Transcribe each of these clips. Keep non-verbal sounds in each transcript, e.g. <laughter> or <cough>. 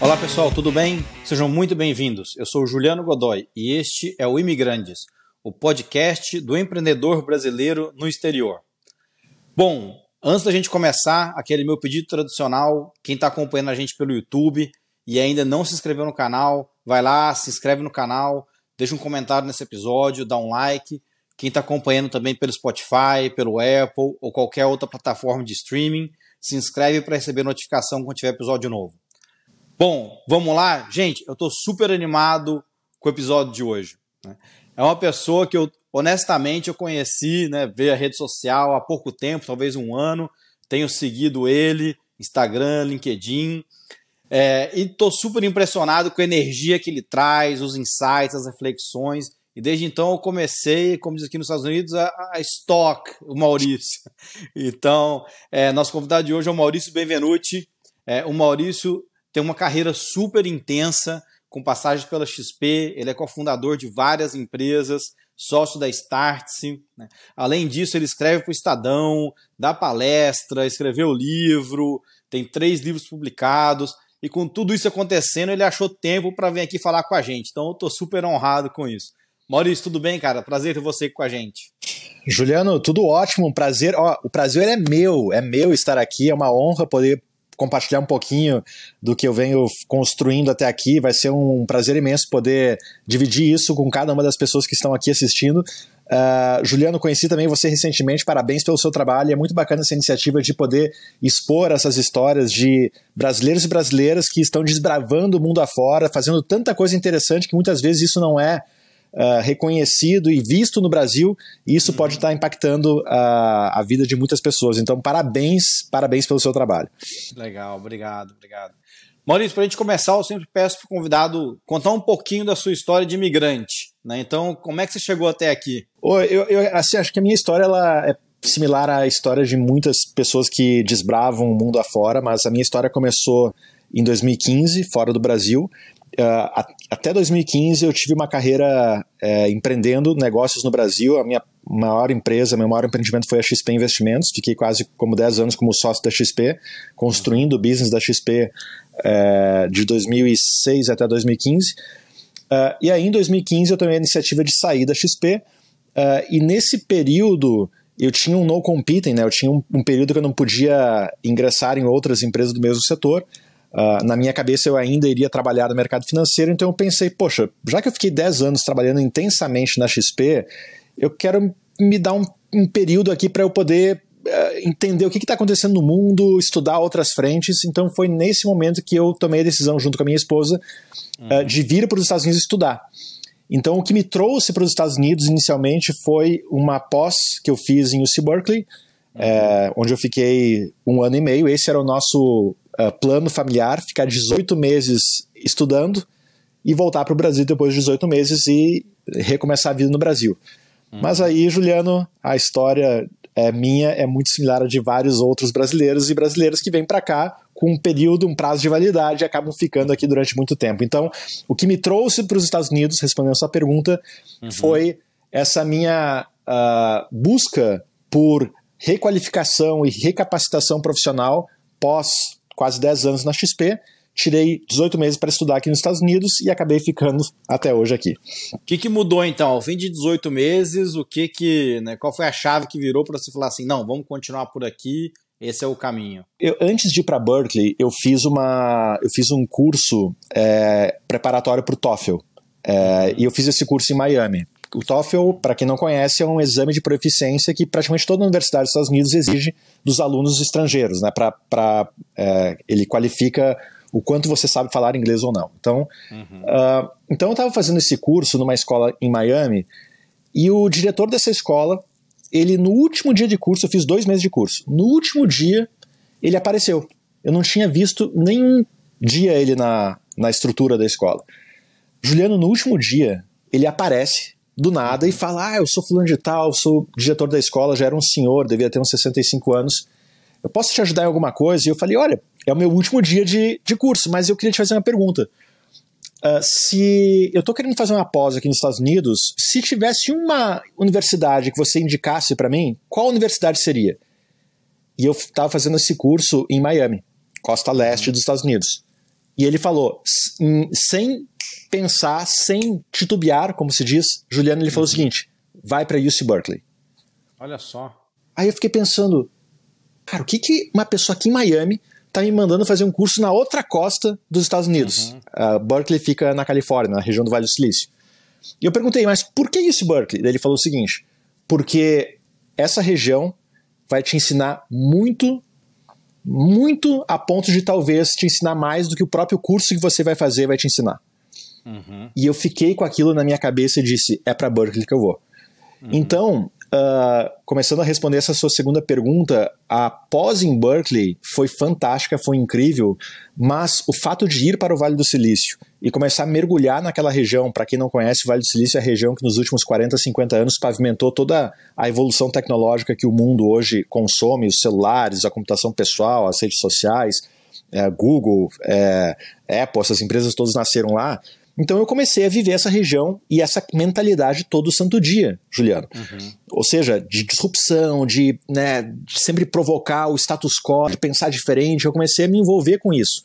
Olá pessoal, tudo bem? Sejam muito bem-vindos. Eu sou Juliano Godoy e este é o Imigrantes, o podcast do empreendedor brasileiro no exterior. Bom, antes da gente começar, aquele meu pedido tradicional, quem está acompanhando a gente pelo YouTube e ainda não se inscreveu no canal, vai lá, se inscreve no canal, deixa um comentário nesse episódio, dá um like. Quem está acompanhando também pelo Spotify, pelo Apple ou qualquer outra plataforma de streaming, se inscreve para receber notificação quando tiver episódio novo. Bom, vamos lá? Gente, eu estou super animado com o episódio de hoje. Né? É uma pessoa que eu, honestamente, eu conheci, né, veio a rede social há pouco tempo, talvez um ano. Tenho seguido ele, Instagram, LinkedIn. É, e estou super impressionado com a energia que ele traz, os insights, as reflexões. E desde então eu comecei, como diz aqui nos Estados Unidos, a, a stock o Maurício. <laughs> Então, é, nosso convidado de hoje é o Maurício Benvenuti. É, o Maurício tem uma carreira super intensa, com passagens pela XP, ele é cofundador de várias empresas, sócio da Startse. Né? Além disso, ele escreve para o Estadão, dá palestra, escreveu livro, tem três livros publicados. E com tudo isso acontecendo, ele achou tempo para vir aqui falar com a gente. Então eu estou super honrado com isso. Maurício, tudo bem, cara? Prazer ter você aqui com a gente. Juliano, tudo ótimo, um prazer. Ó, o prazer é meu, é meu estar aqui, é uma honra poder compartilhar um pouquinho do que eu venho construindo até aqui. Vai ser um prazer imenso poder dividir isso com cada uma das pessoas que estão aqui assistindo. Uh, Juliano, conheci também você recentemente, parabéns pelo seu trabalho. É muito bacana essa iniciativa de poder expor essas histórias de brasileiros e brasileiras que estão desbravando o mundo afora, fazendo tanta coisa interessante que muitas vezes isso não é uh, reconhecido e visto no Brasil, e isso uhum. pode estar impactando a, a vida de muitas pessoas. Então, parabéns, parabéns pelo seu trabalho. Legal, obrigado, obrigado. Maurício, para a gente começar, eu sempre peço para o convidado contar um pouquinho da sua história de imigrante. Né? Então, como é que você chegou até aqui? Eu, eu assim, acho que a minha história ela é similar à história de muitas pessoas que desbravam o mundo afora, mas a minha história começou em 2015, fora do Brasil. Uh, até 2015 eu tive uma carreira é, empreendendo negócios no Brasil. A minha maior empresa, meu maior empreendimento foi a XP Investimentos. Fiquei quase como 10 anos como sócio da XP, construindo o business da XP é, de 2006 até 2015. Uh, e aí em 2015 eu tomei a iniciativa de sair da XP. Uh, e nesse período eu tinha um no competing, né? Eu tinha um, um período que eu não podia ingressar em outras empresas do mesmo setor. Uh, na minha cabeça eu ainda iria trabalhar no mercado financeiro, então eu pensei, poxa, já que eu fiquei 10 anos trabalhando intensamente na XP, eu quero me dar um, um período aqui para eu poder uh, entender o que está acontecendo no mundo, estudar outras frentes. Então foi nesse momento que eu tomei a decisão, junto com a minha esposa, uh, de vir para os Estados Unidos estudar. Então o que me trouxe para os Estados Unidos inicialmente foi uma pós que eu fiz em UC Berkeley, é, onde eu fiquei um ano e meio. Esse era o nosso uh, plano familiar, ficar 18 meses estudando e voltar para o Brasil depois de 18 meses e recomeçar a vida no Brasil. Uhum. Mas aí, Juliano, a história é minha é muito similar à de vários outros brasileiros e brasileiras que vêm para cá com um período, um prazo de validade e acabam ficando aqui durante muito tempo. Então, o que me trouxe para os Estados Unidos, respondendo a sua pergunta, uhum. foi essa minha uh, busca por requalificação e recapacitação profissional pós quase 10 anos na XP, tirei 18 meses para estudar aqui nos Estados Unidos e acabei ficando até hoje aqui. O que, que mudou então? Ao fim de 18 meses, o que que, né, qual foi a chave que virou para você falar assim, não, vamos continuar por aqui, esse é o caminho? Eu, antes de ir para Berkeley, eu fiz uma, eu fiz um curso é, preparatório para o TOEFL. É, e eu fiz esse curso em Miami. O TOEFL, para quem não conhece, é um exame de proficiência que praticamente toda universidade dos Estados Unidos exige dos alunos estrangeiros, né? Pra, é, ele qualifica o quanto você sabe falar inglês ou não. Então, uhum. uh, então eu estava fazendo esse curso numa escola em Miami e o diretor dessa escola, ele no último dia de curso, eu fiz dois meses de curso, no último dia ele apareceu. Eu não tinha visto nenhum dia ele na, na estrutura da escola. Juliano, no último dia, ele aparece do nada e fala: Ah, eu sou fulano de tal, sou diretor da escola, já era um senhor, devia ter uns 65 anos. Eu posso te ajudar em alguma coisa? E eu falei: Olha, é o meu último dia de, de curso, mas eu queria te fazer uma pergunta. Uh, se eu estou querendo fazer uma pós aqui nos Estados Unidos, se tivesse uma universidade que você indicasse para mim, qual universidade seria? E eu estava fazendo esse curso em Miami, costa leste dos Estados Unidos. E ele falou, sem pensar, sem titubear, como se diz, Juliano, ele falou o seguinte: vai para UC Berkeley. Olha só. Aí eu fiquei pensando, cara, o que, que uma pessoa aqui em Miami tá me mandando fazer um curso na outra costa dos Estados Unidos? Uhum. Uh, Berkeley fica na Califórnia, na região do Vale do Silício. E eu perguntei, mas por que UC Berkeley? Daí ele falou o seguinte: porque essa região vai te ensinar muito, muito a ponto de talvez te ensinar mais do que o próprio curso que você vai fazer vai te ensinar. Uhum. E eu fiquei com aquilo na minha cabeça e disse: é para Berkeley que eu vou. Uhum. Então, Uh, começando a responder essa sua segunda pergunta, a pós em Berkeley foi fantástica, foi incrível, mas o fato de ir para o Vale do Silício e começar a mergulhar naquela região, para quem não conhece, o Vale do Silício é a região que nos últimos 40, 50 anos pavimentou toda a evolução tecnológica que o mundo hoje consome, os celulares, a computação pessoal, as redes sociais, é, Google, é, Apple, essas empresas todas nasceram lá. Então eu comecei a viver essa região e essa mentalidade todo santo dia, Juliano. Uhum. Ou seja, de disrupção, de, né, de, sempre provocar o status quo, de pensar diferente. Eu comecei a me envolver com isso.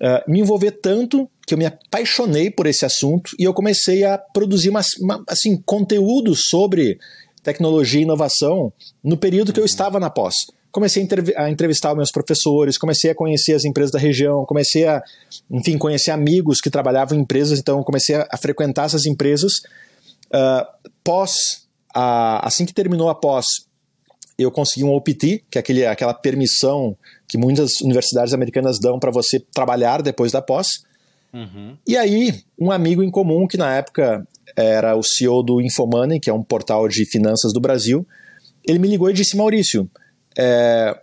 Uh, me envolver tanto que eu me apaixonei por esse assunto e eu comecei a produzir uma, uma, assim, conteúdo sobre tecnologia e inovação no período que eu uhum. estava na pós comecei a entrevistar meus professores, comecei a conhecer as empresas da região, comecei a, enfim, conhecer amigos que trabalhavam em empresas, então comecei a, frequentar essas empresas. Uh, pós, a, assim que terminou a pós, eu consegui um OPT, que é aquele, aquela permissão que muitas universidades americanas dão para você trabalhar depois da pós. Uhum. E aí, um amigo em comum, que na época era o CEO do Infomoney, que é um portal de finanças do Brasil, ele me ligou e disse: Maurício, é,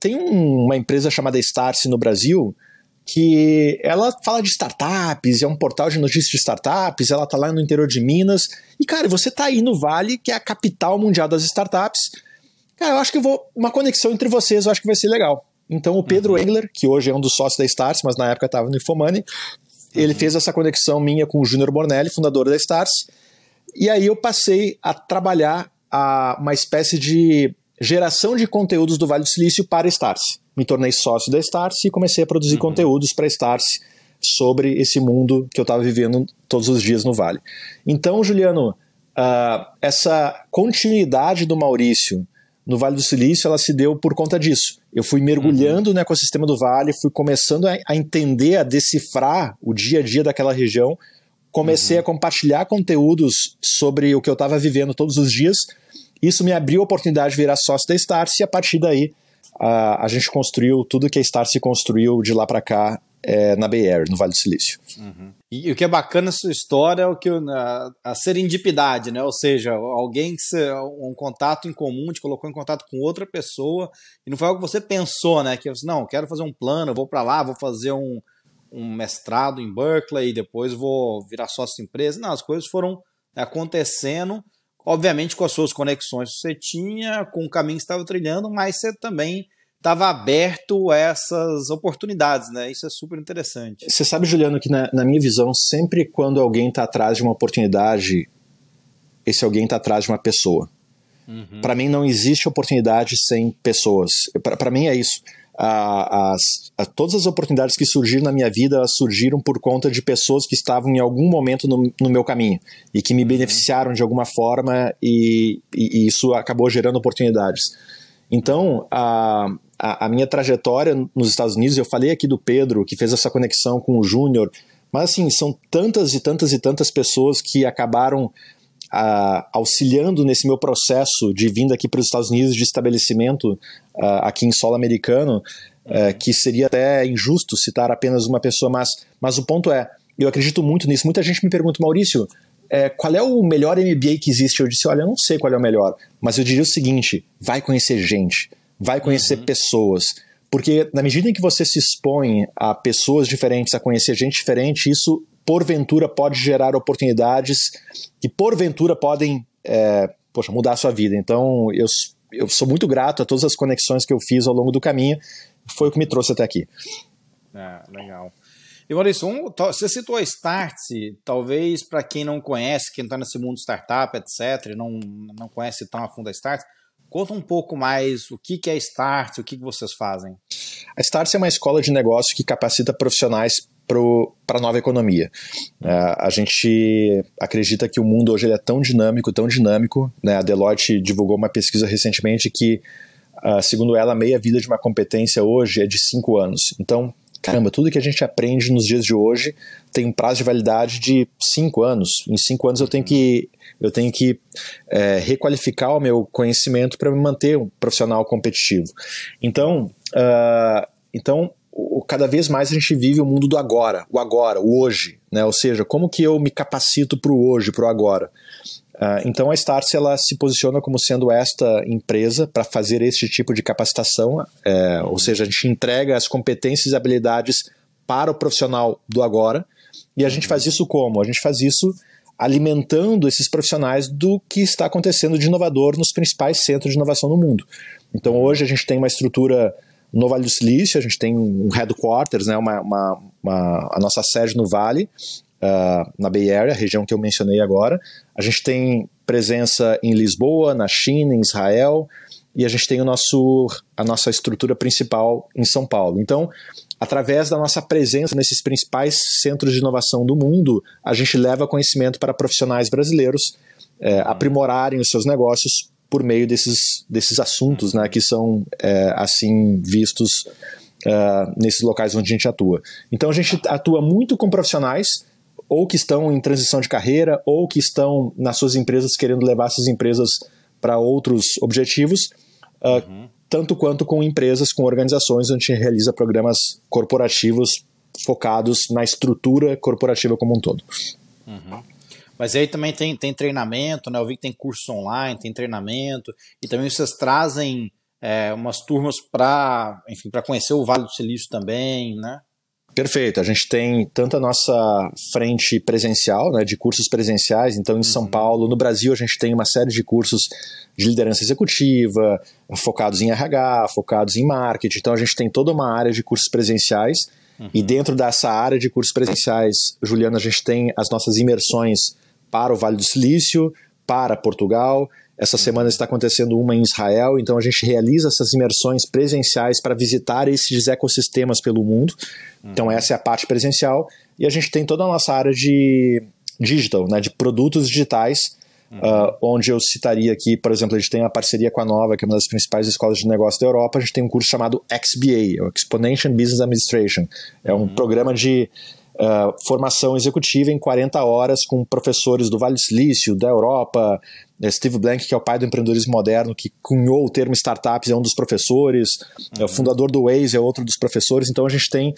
tem um, uma empresa chamada Starse no Brasil que ela fala de startups, é um portal de notícias de startups, ela tá lá no interior de Minas. E, cara, você tá aí no Vale, que é a capital mundial das startups. Cara, eu acho que eu vou. Uma conexão entre vocês, eu acho que vai ser legal. Então, o Pedro uhum. Engler, que hoje é um dos sócios da Stars, mas na época estava no uhum. ele fez essa conexão minha com o Júnior Bornelli, fundador da Stars. E aí eu passei a trabalhar a uma espécie de geração de conteúdos do Vale do Silício para Starse. Me tornei sócio da Starse e comecei a produzir uhum. conteúdos para Starse sobre esse mundo que eu estava vivendo todos os dias no Vale. Então, Juliano, uh, essa continuidade do Maurício no Vale do Silício, ela se deu por conta disso. Eu fui mergulhando uhum. no ecossistema do Vale, fui começando a, a, entender, a decifrar o dia a dia daquela região, comecei uhum. a compartilhar conteúdos sobre o que eu estava vivendo todos os dias, isso me abriu a oportunidade de virar sócio da Starse e a partir daí a, a gente construiu tudo que a Starse construiu de lá para cá é, na Bay Area, no Vale do Silício. Uhum. E, e, o que é bacana nessa história é o que a, a serendipidade, né? Ou seja, alguém que um contato em comum te colocou em contato com outra pessoa e não foi algo que você pensou, né? Que você, não, quero fazer um plano, vou para lá, vou fazer um, um mestrado em Berkeley e depois vou virar sócio de empresa. Não, as coisas foram acontecendo obviamente com as suas conexões que você tinha, com o caminho que estava trilhando, mas você também estava aberto a essas oportunidades, né? Isso é super interessante. Você sabe, Juliano, que na, na minha visão, sempre quando alguém está atrás de uma oportunidade, esse alguém está atrás de uma pessoa. Uhum. Para mim não existe oportunidade sem pessoas. Para mim é isso a, as, a, todas as oportunidades que surgiram na minha vida surgiram por conta de pessoas que estavam em algum momento no, no meu caminho e que me uhum. beneficiaram de alguma forma e, e, e isso acabou gerando oportunidades. Então, a, a, a, minha trajetória nos Estados Unidos, eu falei aqui do Pedro, que fez essa conexão com o Júnior, mas assim, são tantas e tantas e tantas pessoas que acabaram auxiliando nesse meu processo de vinda aqui para os Estados Unidos de estabelecimento aqui em solo americano, é, que seria até injusto citar apenas uma pessoa, mas, mas o ponto é, eu acredito muito nisso. Muita gente me pergunta, Maurício, é, qual é o melhor MBA que existe? Eu disse, olha, eu não sei qual é o melhor, mas eu diria o seguinte: vai conhecer gente, vai conhecer uhum. pessoas. Porque na medida em que você se expõe a pessoas diferentes, a conhecer gente diferente, isso porventura pode gerar oportunidades que porventura podem é, poxa, mudar a sua vida. Então eu, eu sou muito grato a todas as conexões que eu fiz ao longo do caminho, foi o que me trouxe até aqui. É, legal. E Maurício, um, você citou a Startse, talvez para quem não conhece, quem está nesse mundo startup, etc., não, não conhece tão a fundo a Startse, conta um pouco mais o que, que é a Startse, o que, que vocês fazem. A Startse é uma escola de negócio que capacita profissionais para a nova economia. Uh, a gente acredita que o mundo hoje é tão dinâmico, tão dinâmico. Né? A Deloitte divulgou uma pesquisa recentemente que, uh, segundo ela, a meia vida de uma competência hoje é de cinco anos. Então, caramba, tudo que a gente aprende nos dias de hoje tem um prazo de validade de cinco anos. Em cinco anos eu tenho que eu tenho que é, requalificar o meu conhecimento para me manter um profissional competitivo. Então, uh, então o, cada vez mais a gente vive o mundo do agora, o agora, o hoje, né? Ou seja, como que eu me capacito para o hoje, para o agora. Uh, então a Startse ela se posiciona como sendo esta empresa para fazer este tipo de capacitação, é, ou seja, a gente entrega as competências e habilidades para o profissional do agora, e a gente faz isso como? A gente faz isso alimentando esses profissionais do que está acontecendo de inovador nos principais centros de inovação no mundo. Então hoje a gente tem uma estrutura no Vale do Silício, a gente tem um headquarters, né, uma, uma, uma a nossa sede no Vale, uh, na Bay Area, região que eu mencionei agora. A gente tem presença em Lisboa, na China, em Israel, e a gente tem o nosso, a nossa estrutura principal em São Paulo. Então, através da nossa presença nesses principais centros de inovação do mundo, a gente leva conhecimento para profissionais brasileiros é, aprimorarem os seus negócios por meio desses, desses assuntos né, que são é, assim vistos é, nesses locais onde a gente atua. Então a gente atua muito com profissionais ou que estão em transição de carreira ou que estão nas suas empresas querendo levar essas empresas para outros objetivos. Uh, uhum tanto quanto com empresas, com organizações, onde a gente realiza programas corporativos focados na estrutura corporativa como um todo. Uhum. Mas aí também tem, tem treinamento, né? Eu vi que tem curso online, tem treinamento, e também vocês trazem é, umas turmas para, enfim, para conhecer o Vale do Silício também, né? Perfeito. A gente tem tanto a nossa frente presencial, né, de cursos presenciais, então em uhum. São Paulo, no Brasil a gente tem uma série de cursos de liderança executiva, focados em RH, focados em marketing. Então a gente tem toda uma área de cursos presenciais. Uhum. E dentro dessa área de cursos presenciais, Juliana, a gente tem as nossas imersões para o Vale do Silício, para Portugal. Essa uhum. semana está acontecendo uma em Israel, então a gente realiza essas imersões presenciais para visitar esses ecossistemas pelo mundo. Então uhum. essa é a parte presencial. E a gente tem toda a nossa área de digital, né, de produtos digitais, Uhum. Uh, onde eu citaria aqui, por exemplo, a gente tem a parceria com a Nova, que é uma das principais escolas de negócio da Europa, a gente tem um curso chamado XBA, o Exponential Business Administration. É um uhum. programa de uh, formação executiva em 40 horas com professores do Vale do Silício, da Europa, é Steve Blank, que é o pai do empreendedorismo moderno, que cunhou o termo startups, é um dos professores, uhum. é o fundador do Waze, é outro dos professores, então a gente tem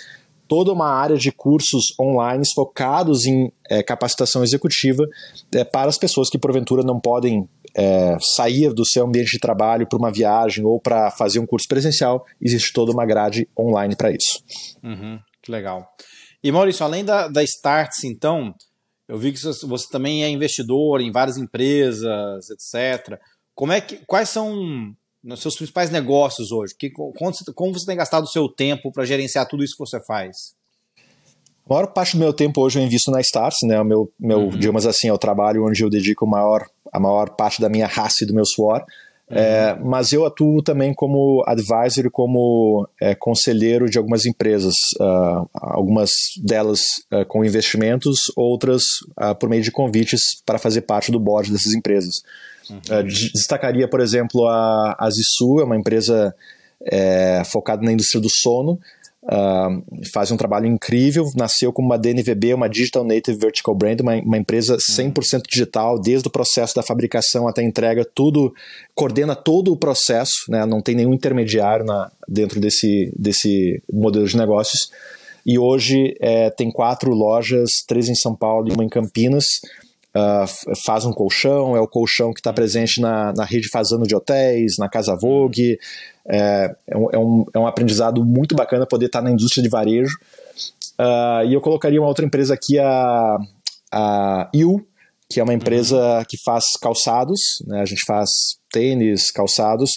toda uma área de cursos online focados em é, capacitação executiva é, para as pessoas que porventura não podem é, sair do seu ambiente de trabalho para uma viagem ou para fazer um curso presencial, existe toda uma grade online para isso. Uhum, que legal. E Maurício, além da, da Starts, então, eu vi que você também é investidor em várias empresas, etc. Como é que, quais são nos seus principais negócios hoje? Que, como, você, como você tem gastado o seu tempo para gerenciar tudo isso que você faz? A maior parte do meu tempo hoje eu invisto na Stars, né? O meu, meu uhum. digamos assim, é o trabalho onde eu dedico maior, a maior parte da minha raça e do meu suor. É, mas eu atuo também como advisor e como é, conselheiro de algumas empresas, uh, algumas delas uh, com investimentos, outras uh, por meio de convites para fazer parte do board dessas empresas. Uhum. destacaria, por exemplo, a, a Zissu, é uma empresa é, focada na indústria do sono, Uh, faz um trabalho incrível, nasceu como uma DNVB, uma Digital Native Vertical Brand, uma, uma empresa 100% uhum. digital, desde o processo da fabricação até a entrega, tudo, coordena todo o processo, né, não tem nenhum intermediário na, dentro desse, desse modelo de negócios. E hoje é, tem quatro lojas, três em São Paulo e uma em Campinas, Uh, faz um colchão, é o colchão que está presente na, na rede Fazano de hotéis, na Casa Vogue. É, é, um, é, um, é um aprendizado muito bacana poder estar na indústria de varejo. Uh, e eu colocaria uma outra empresa aqui, a, a IU, que é uma empresa uhum. que faz calçados, né? a gente faz tênis, calçados.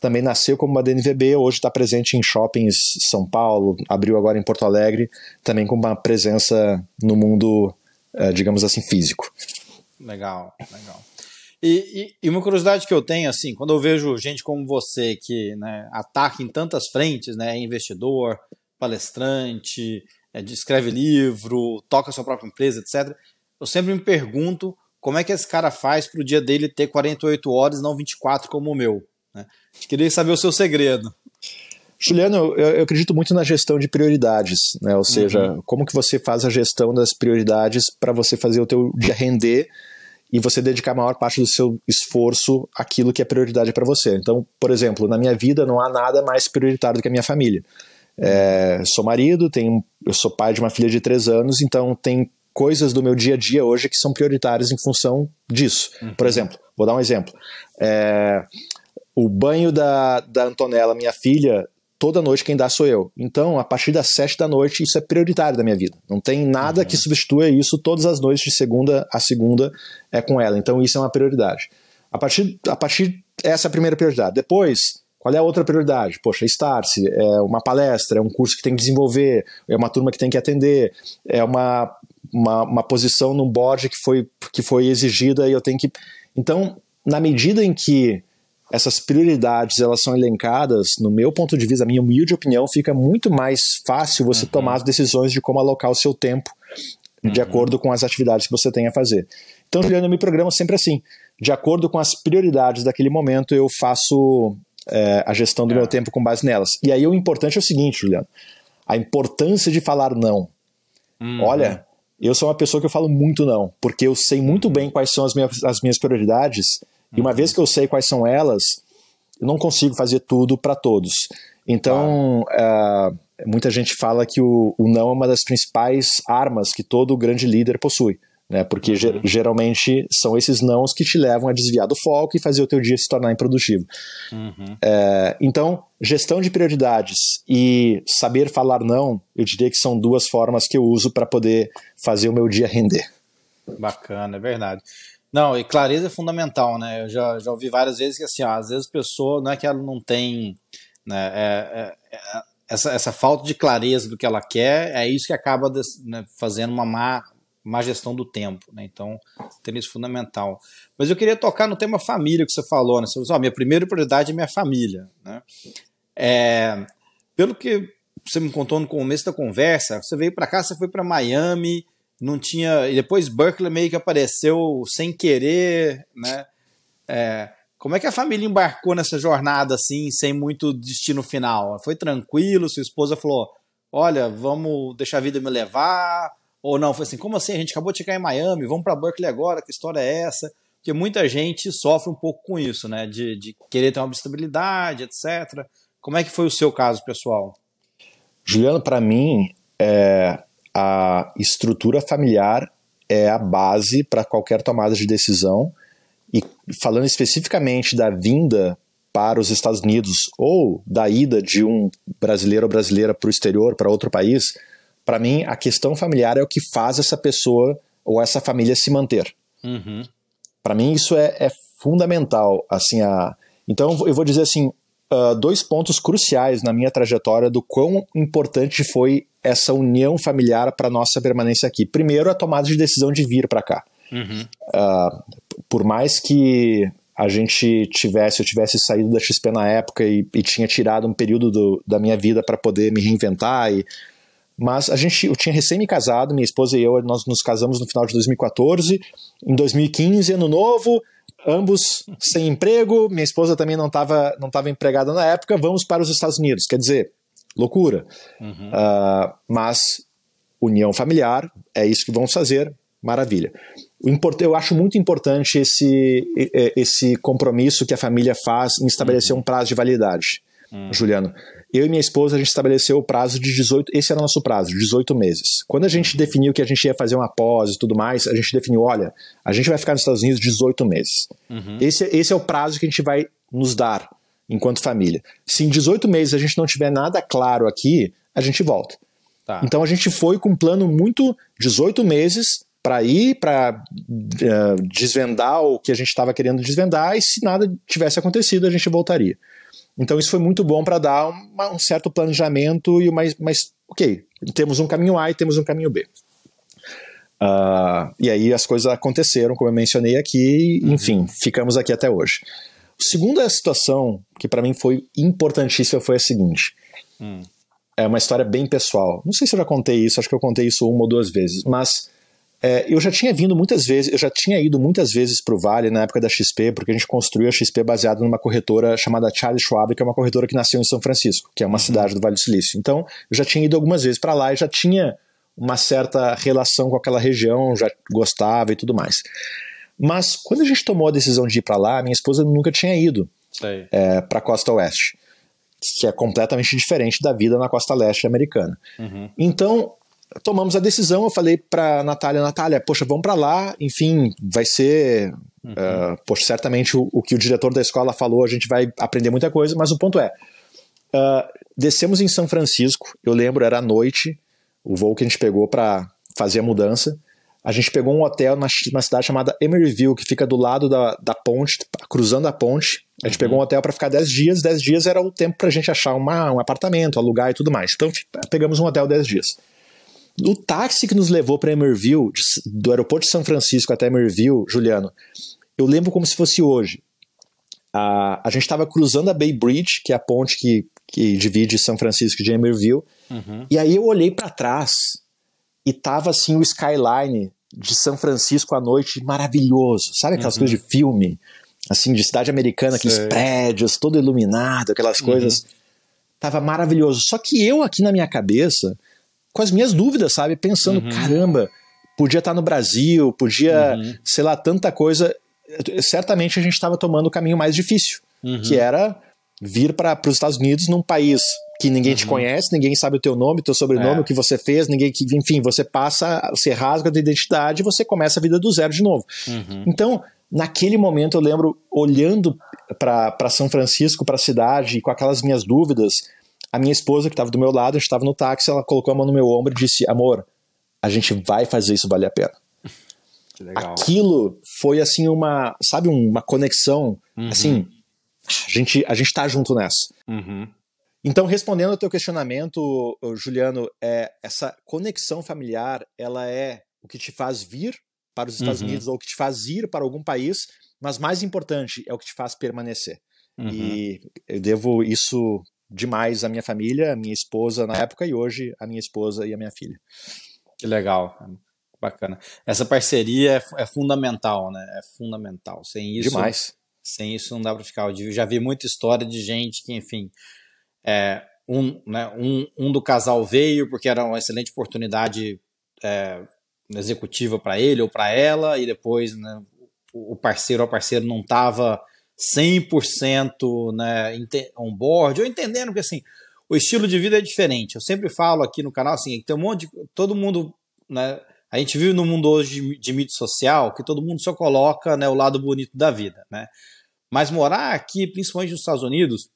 Também nasceu como uma DNVB, hoje está presente em shoppings São Paulo, abriu agora em Porto Alegre, também com uma presença no mundo é, digamos assim, físico. Legal, legal. E, e, e, uma curiosidade que eu tenho, assim, quando eu vejo gente como você que né, ataca em tantas frentes, né, é investidor, palestrante, é, escreve livro, toca sua própria empresa, etc. Eu sempre me pergunto como é que esse cara faz para o dia dele ter 48 horas, não 24 como o meu. Né? Queria saber o seu segredo. Juliano, eu, eu, acredito muito na gestão de prioridades, né? Ou seja, uhum. como que você faz a gestão das prioridades para você fazer o teu dia render e você dedicar a maior parte do seu esforço àquilo que é prioridade para você. Então, por exemplo, na minha vida não há nada mais prioritário do que a minha família. É, sou marido, tenho, eu sou pai de uma filha de três anos, então tem coisas do meu dia a dia hoje que são prioritárias em função disso. Uhum. Por exemplo, vou dar um exemplo. É, o banho da, da Antonella, minha filha, toda noite quem dá sou eu. Então, a partir das sete da noite, isso é prioritário da minha vida. Não tem nada uhum. que substitua isso todas as noites, de segunda a segunda, é com ela. Então, isso é uma prioridade. A partir, a partir essa é a primeira prioridade. Depois, qual é a outra prioridade? Poxa, Starse, é uma palestra, é um curso que tem que desenvolver, é uma turma que tem que atender, é uma, uma, uma posição num board que foi, que foi exigida e eu tenho que. Então, na medida em que essas prioridades elas são elencadas, no meu ponto de vista, a minha humilde opinião, fica muito mais fácil você uhum. tomar as decisões de como alocar o seu tempo de uhum. acordo com as atividades que você tem a fazer. Então, Juliano, eu me programo sempre assim. De acordo com as prioridades daquele momento, eu faço é, a gestão do é. meu tempo com base nelas. E aí o importante é o seguinte, Juliano: a importância de falar não. Uhum. Olha, eu sou uma pessoa que eu falo muito não, porque eu sei muito bem quais são as minhas, as minhas prioridades e uma vez que eu sei quais são elas, eu não consigo fazer tudo para todos. Então, uh, muita gente fala que o, o, não é uma das principais armas que todo grande líder possui. Né, porque uhum. geralmente são esses nãos que te levam a desviar do foco e fazer o teu dia se tornar improdutivo. Uhum. É, então, gestão de prioridades e saber falar não, eu diria que são duas formas que eu uso para poder fazer o meu dia render. Bacana, é verdade. Não, e clareza é fundamental, né? Eu já, já ouvi várias vezes que, assim, ó, às vezes a pessoa, não é que ela não tem, né, é, é, é, essa, essa falta de clareza do que ela quer, é isso que acaba né, fazendo uma má, má gestão do tempo, né? Então, tem isso fundamental. Mas eu queria tocar no tema família que você falou, né? Você falou, ó, minha primeira prioridade é minha família, né? É, pelo que você me contou no começo da conversa, você veio para cá, você foi para Miami, não tinha. E depois Berkeley meio que apareceu sem querer, né? É, como é que a família embarcou nessa jornada assim, sem muito destino final? Foi tranquilo? Sua esposa falou: olha, vamos deixar a vida me levar? Ou não? Foi assim: como assim? A gente acabou de chegar em Miami, vamos para Berkeley agora? Que história é essa? Porque muita gente sofre um pouco com isso, né? De, de querer ter uma estabilidade, etc. Como é que foi o seu caso, pessoal? Juliano, para mim, é, a estrutura familiar é a base para qualquer tomada de decisão. E falando especificamente da vinda para os Estados Unidos ou da ida de um brasileiro ou brasileira para o exterior, para outro país, para mim a questão familiar é o que faz essa pessoa ou essa família se manter. Uhum. Para mim isso é, é, fundamental. Assim, a... Então eu vou dizer assim, uh, dois pontos cruciais na minha trajetória do quão importante foi essa união familiar para nossa permanência aqui. Primeiro, a tomada de decisão de vir para cá. Uhum. Uh, por mais que a gente tivesse, eu tivesse saído da XP na época e, e tinha tirado um período do, da minha vida para poder me reinventar e mas a gente, eu tinha recém me casado, minha esposa e eu, nós nos casamos no final de 2014. Em 2015, ano novo, ambos sem emprego, minha esposa também não estava não tava empregada na época, vamos para os Estados Unidos. Quer dizer, loucura. Uhum. Uh, mas união familiar, é isso que vamos fazer, maravilha. Eu acho muito importante esse, esse compromisso que a família faz em estabelecer uhum. um prazo de validade, uhum. Juliano eu e minha esposa, a gente estabeleceu o prazo de 18, esse era o nosso prazo, 18 meses. Quando a gente definiu que a gente ia fazer uma pós e tudo mais, a gente definiu, olha, a gente vai ficar nos Estados Unidos 18 meses. Uhum. Esse, esse é o prazo que a gente vai nos dar enquanto família. Se em 18 meses a gente não tiver nada claro aqui, a gente volta. Tá. Então a gente foi com um plano muito 18 meses para ir, para uh, eh, desvendar o que a gente estava querendo desvendar, e se nada tivesse acontecido, a gente voltaria. Então isso foi muito bom para dar uma, um certo planejamento e mais, mas ok, temos um caminho A e temos um caminho B. Uh, e aí as coisas aconteceram, como eu mencionei aqui, uhum. enfim, ficamos aqui até hoje. A segunda situação que para mim foi importantíssima foi a seguinte: hum. é uma história bem pessoal. Não sei se eu já contei isso, acho que eu contei isso uma ou duas vezes, mas é, eu já tinha vindo muitas vezes, eu já tinha ido muitas vezes para o Vale na época da XP, porque a gente construiu a XP baseado numa corretora chamada Charles Schwab, que é uma corretora que nasceu em São Francisco, que é uma uhum. cidade do Vale do Silício. Então, eu já tinha ido algumas vezes para lá e já tinha uma certa relação com aquela região, já gostava e tudo mais. Mas quando a gente tomou a decisão de ir para lá, minha esposa nunca tinha ido é, para a costa oeste que é completamente diferente da vida na costa leste americana. Uhum. Então, tomamos a decisão, eu falei para Natália, Natália, poxa, vamos para lá, enfim, vai ser, uhum. uh, poxa, certamente o, o, que o diretor da escola falou, a gente vai aprender muita coisa, mas o ponto é, uh, descemos em São Francisco, eu lembro, era à noite, o voo que a gente pegou para fazer a mudança, a gente pegou um hotel na, na cidade chamada Emeryville, que fica do lado da, da ponte, cruzando a ponte. A gente uhum. pegou um hotel para ficar 10 dias. 10 dias era o tempo para a gente achar uma, um apartamento, alugar e tudo mais. Então pegamos um hotel 10 dias. O táxi que nos levou para Emeryville, do aeroporto de São Francisco até Emeryville, Juliano, eu lembro como se fosse hoje. A, a gente estava cruzando a Bay Bridge, que é a ponte que, que divide São Francisco de Emeryville, uhum. e aí eu olhei para trás e tava assim o skyline de São Francisco à noite maravilhoso, sabe aquelas uhum. coisas de filme, assim, de cidade americana, aqueles Sei. prédios, todo iluminado, aquelas uhum. coisas. Tava maravilhoso. Só que eu aqui na minha cabeça, com as minhas dúvidas, sabe, pensando, uhum. caramba, podia estar no Brasil, podia, uhum. sei lá, tanta coisa. Certamente a gente estava tomando o caminho mais difícil, uhum. que era vir para os Estados Unidos num país que ninguém uhum. te conhece, ninguém sabe o teu nome, teu sobrenome, é. o que você fez, ninguém que, enfim, você passa, você rasga a identidade e você começa a vida do zero de novo. Uhum. Então, naquele momento eu lembro olhando para São Francisco, para a cidade, com aquelas minhas dúvidas, a minha esposa que estava do meu lado, estava no táxi, ela colocou a mão no meu ombro e disse: "Amor, a gente vai fazer isso valer a pena". <laughs> Aquilo foi assim uma, sabe, uma conexão, uhum. assim, a gente a gente tá junto nessa. Uhum. Então, respondendo ao teu questionamento, Juliano, é, essa conexão familiar, ela é o que te faz vir para os Estados uhum. Unidos ou o que te faz ir para algum país, mas mais importante, é o que te faz permanecer. Uhum. E eu devo isso demais à minha família, à minha esposa na época e hoje à minha esposa e à minha filha. Que legal, bacana. Essa parceria é, é fundamental, né? É fundamental. Sem isso, demais. Sem isso não dá para ficar. Eu já vi muita história de gente que, enfim, é, um, né, um, um do casal veio porque era uma excelente oportunidade é, executiva para ele ou para ela, e depois né, o parceiro ou a parceira não estava 100% né, on board, ou entendendo que assim, o estilo de vida é diferente. Eu sempre falo aqui no canal assim, tem um monte de. Todo mundo. Né, a gente vive num mundo hoje de, de mídia social que todo mundo só coloca né, o lado bonito da vida. Né? Mas morar aqui, principalmente nos Estados Unidos,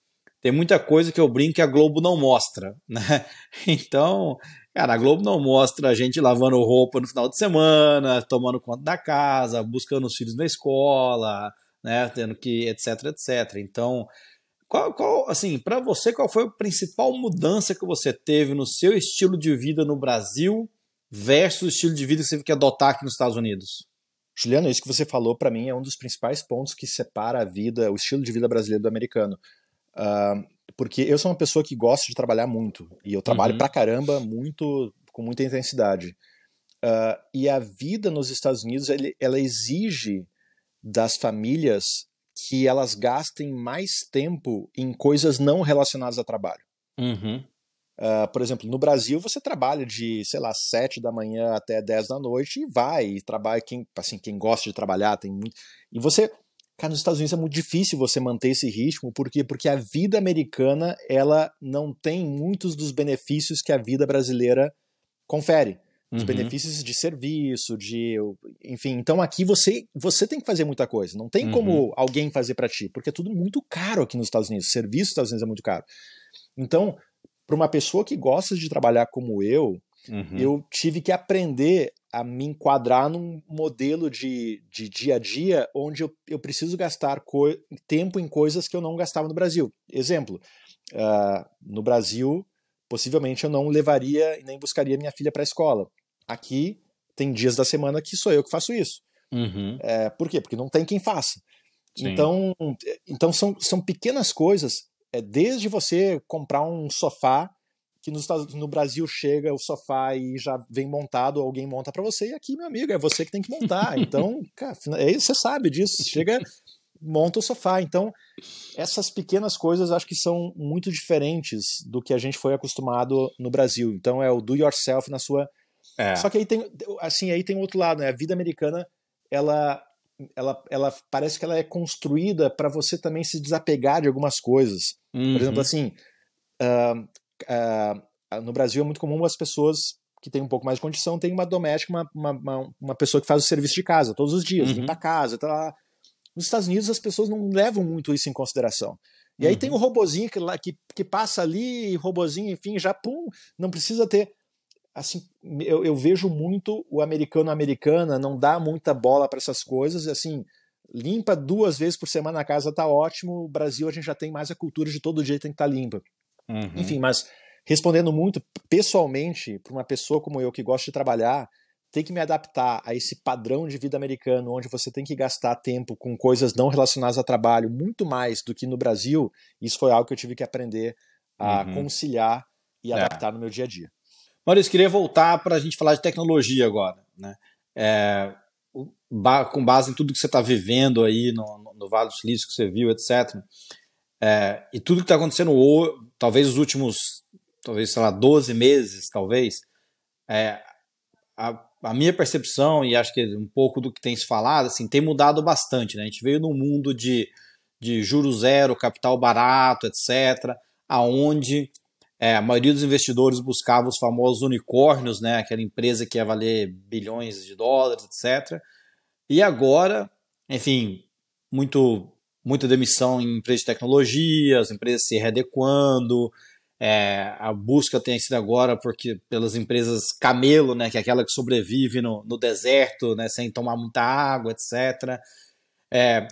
tem muita coisa que eu brinco que a Globo não mostra, <laughs> né? Então, cara, a Globo não mostra a gente lavando roupa no final de semana, tomando conta da casa, buscando os filhos na escola, né? Tendo que, etc, etc. Então, qual, qual assim, para você, qual foi a principal mudança que você teve no seu estilo de vida no Brasil versus o estilo de vida que você teve que adotar aqui nos Estados Unidos? Juliano, isso que você falou para mim é um dos principais pontos que separa a vida, o estilo de vida brasileiro do americano. Uh, porque eu sou uma pessoa que gosta de trabalhar muito. E eu trabalho uhum. pra caramba, muito, com muita intensidade. Uh, e a vida nos Estados Unidos, ele, ela exige das famílias que elas gastem mais tempo em coisas não relacionadas a trabalho. Uhum. Uh, por exemplo, no Brasil você trabalha de, sei lá, 7 da manhã até 10 da noite e vai, e trabalha quem, assim, quem gosta de trabalhar, tem muito. E você Cara, nos Estados Unidos é muito difícil você manter esse ritmo, por quê? Porque a vida americana, ela não tem muitos dos benefícios que a vida brasileira confere. Os uhum. benefícios de serviço, de. Enfim, então aqui você você tem que fazer muita coisa. Não tem uhum. como alguém fazer para ti, porque é tudo muito caro aqui nos Estados Unidos. O serviço nos Estados Unidos é muito caro. Então, para uma pessoa que gosta de trabalhar como eu, uhum. eu tive que aprender a me enquadrar num modelo de, de dia a dia onde eu, eu preciso gastar tempo em coisas que eu não gastava no Brasil. Exemplo, uh, no Brasil, possivelmente eu não levaria e nem buscaria minha filha para a escola. Aqui, tem dias da semana que sou eu que faço isso. Uhum. É, por quê? Porque não tem quem faça. Então, então são, são pequenas coisas, é, desde você comprar um sofá que nos, no Brasil chega o sofá e já vem montado, alguém monta para você, e aqui, meu amigo, é você que tem que montar. <laughs> Então, cara, é, você sabe disso. Chega, monta o sofá. Então, essas pequenas coisas acho que são muito diferentes do que a gente foi acostumado no Brasil. Então, é o do yourself na sua. É. Só que aí tem, assim, aí tem outro lado, né? A vida americana, ela, ela, ela parece que ela é construída para você também se desapegar de algumas coisas. Uhum. Por exemplo, assim, uh, uh, no Brasil é muito comum as pessoas que têm um pouco mais de condição têm uma doméstica, uma, uma, uma, uma pessoa que faz o serviço de casa todos os dias, uhum. limpa a casa, tá lá nos Estados Unidos as pessoas não levam muito isso em consideração. E aí tem o robozinho que, que, que passa ali, robozinho, enfim, já pum, não precisa ter. Assim, eu, eu vejo muito o americano americana não dá muita bola para essas coisas, assim, limpa duas vezes por semana a casa tá ótimo. O Brasil a gente já tem mais a cultura de todo dia tem que estar tá limpa. Uhum. Enfim, mas respondendo muito pessoalmente para uma pessoa como eu que gosta de trabalhar, ter que me adaptar a esse padrão de vida americano, onde você tem que gastar tempo com coisas não relacionadas a trabalho muito mais do que no Brasil, isso foi algo que eu tive que aprender a uhum. conciliar e é. adaptar no meu dia a dia. Maurício, queria voltar para a gente falar de tecnologia agora. Né? É, com base em tudo que você está vivendo aí no, no, Vale do Silício, que você viu, etc. É, e tudo que está acontecendo, ou, talvez os últimos, talvez, sei lá, 12 meses, talvez, é, a, a minha percepção, e acho que um pouco do que tem se falado, assim, tem mudado bastante. Né? A gente veio num mundo de, de juros zero, capital barato, etc., aonde é, a maioria dos investidores buscava os famosos unicórnios, né? aquela empresa que ia valer bilhões de dólares, etc. E agora, enfim, muito, muita demissão em empresas de tecnologia, as empresas se readequando, é, a busca tem sido agora porque pelas empresas camelo, né, que é aquela que sobrevive no, no deserto, né, sem tomar muita água, etc. É,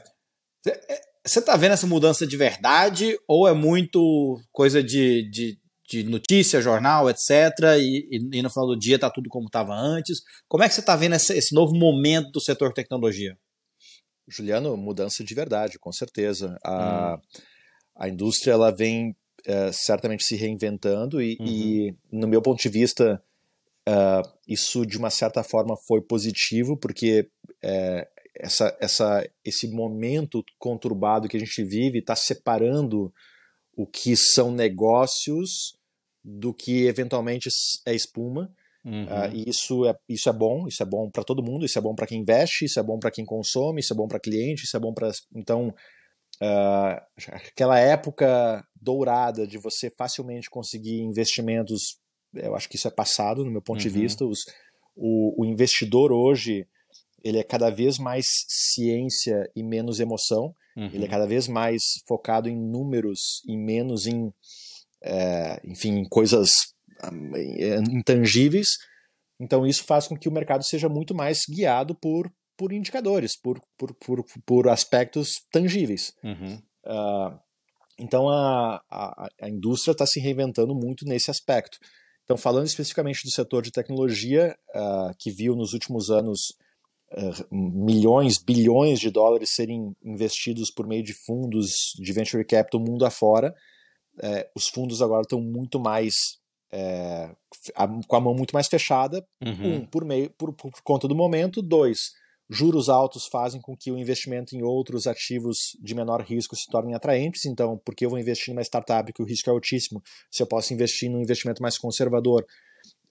você está vendo essa mudança de verdade ou é muito coisa de, de, de notícia, jornal, etc. E, e, e, no final do dia está tudo como estava antes? Como é que você está vendo esse, esse novo momento do setor tecnologia? Juliano, mudança de verdade, com certeza. A, hum. a indústria ela vem uh, certamente se reinventando e, uhum. e, no meu ponto de vista, uh, isso de uma certa forma foi positivo, porque uh, essa, essa, esse momento conturbado que a gente vive está separando o que são negócios do que eventualmente é espuma. Uhum. Uh, e isso é, isso é bom, isso é bom para todo mundo, isso é bom para quem investe, isso é bom para quem consome, isso é bom para cliente, isso é bom para. Então, uh, aquela época dourada de você facilmente conseguir investimentos, eu acho que isso é passado no meu ponto uhum. de vista. Os, o, o, investidor hoje ele é cada vez mais ciência e menos emoção. Uhum. Ele é cada vez mais focado em números e menos em, é, enfim, coisas é, intangíveis. Então isso faz com que o mercado seja muito mais guiado por por indicadores, por, por, por, por aspectos tangíveis. Uhum. Uh, então a, a, a indústria está se reinventando muito nesse aspecto. Então, falando especificamente do setor de tecnologia, uh, que viu nos últimos anos uh, milhões, bilhões de dólares serem investidos por meio de fundos de venture capital mundo afora, uh, os fundos agora estão muito mais é, com a mão muito mais fechada, uhum. um, por, meio, por, por conta do momento, dois, Juros altos fazem com que o investimento em outros ativos de menor risco se tornem atraentes. Então, porque eu vou investir numa startup que o risco é altíssimo, se eu posso investir num investimento mais conservador,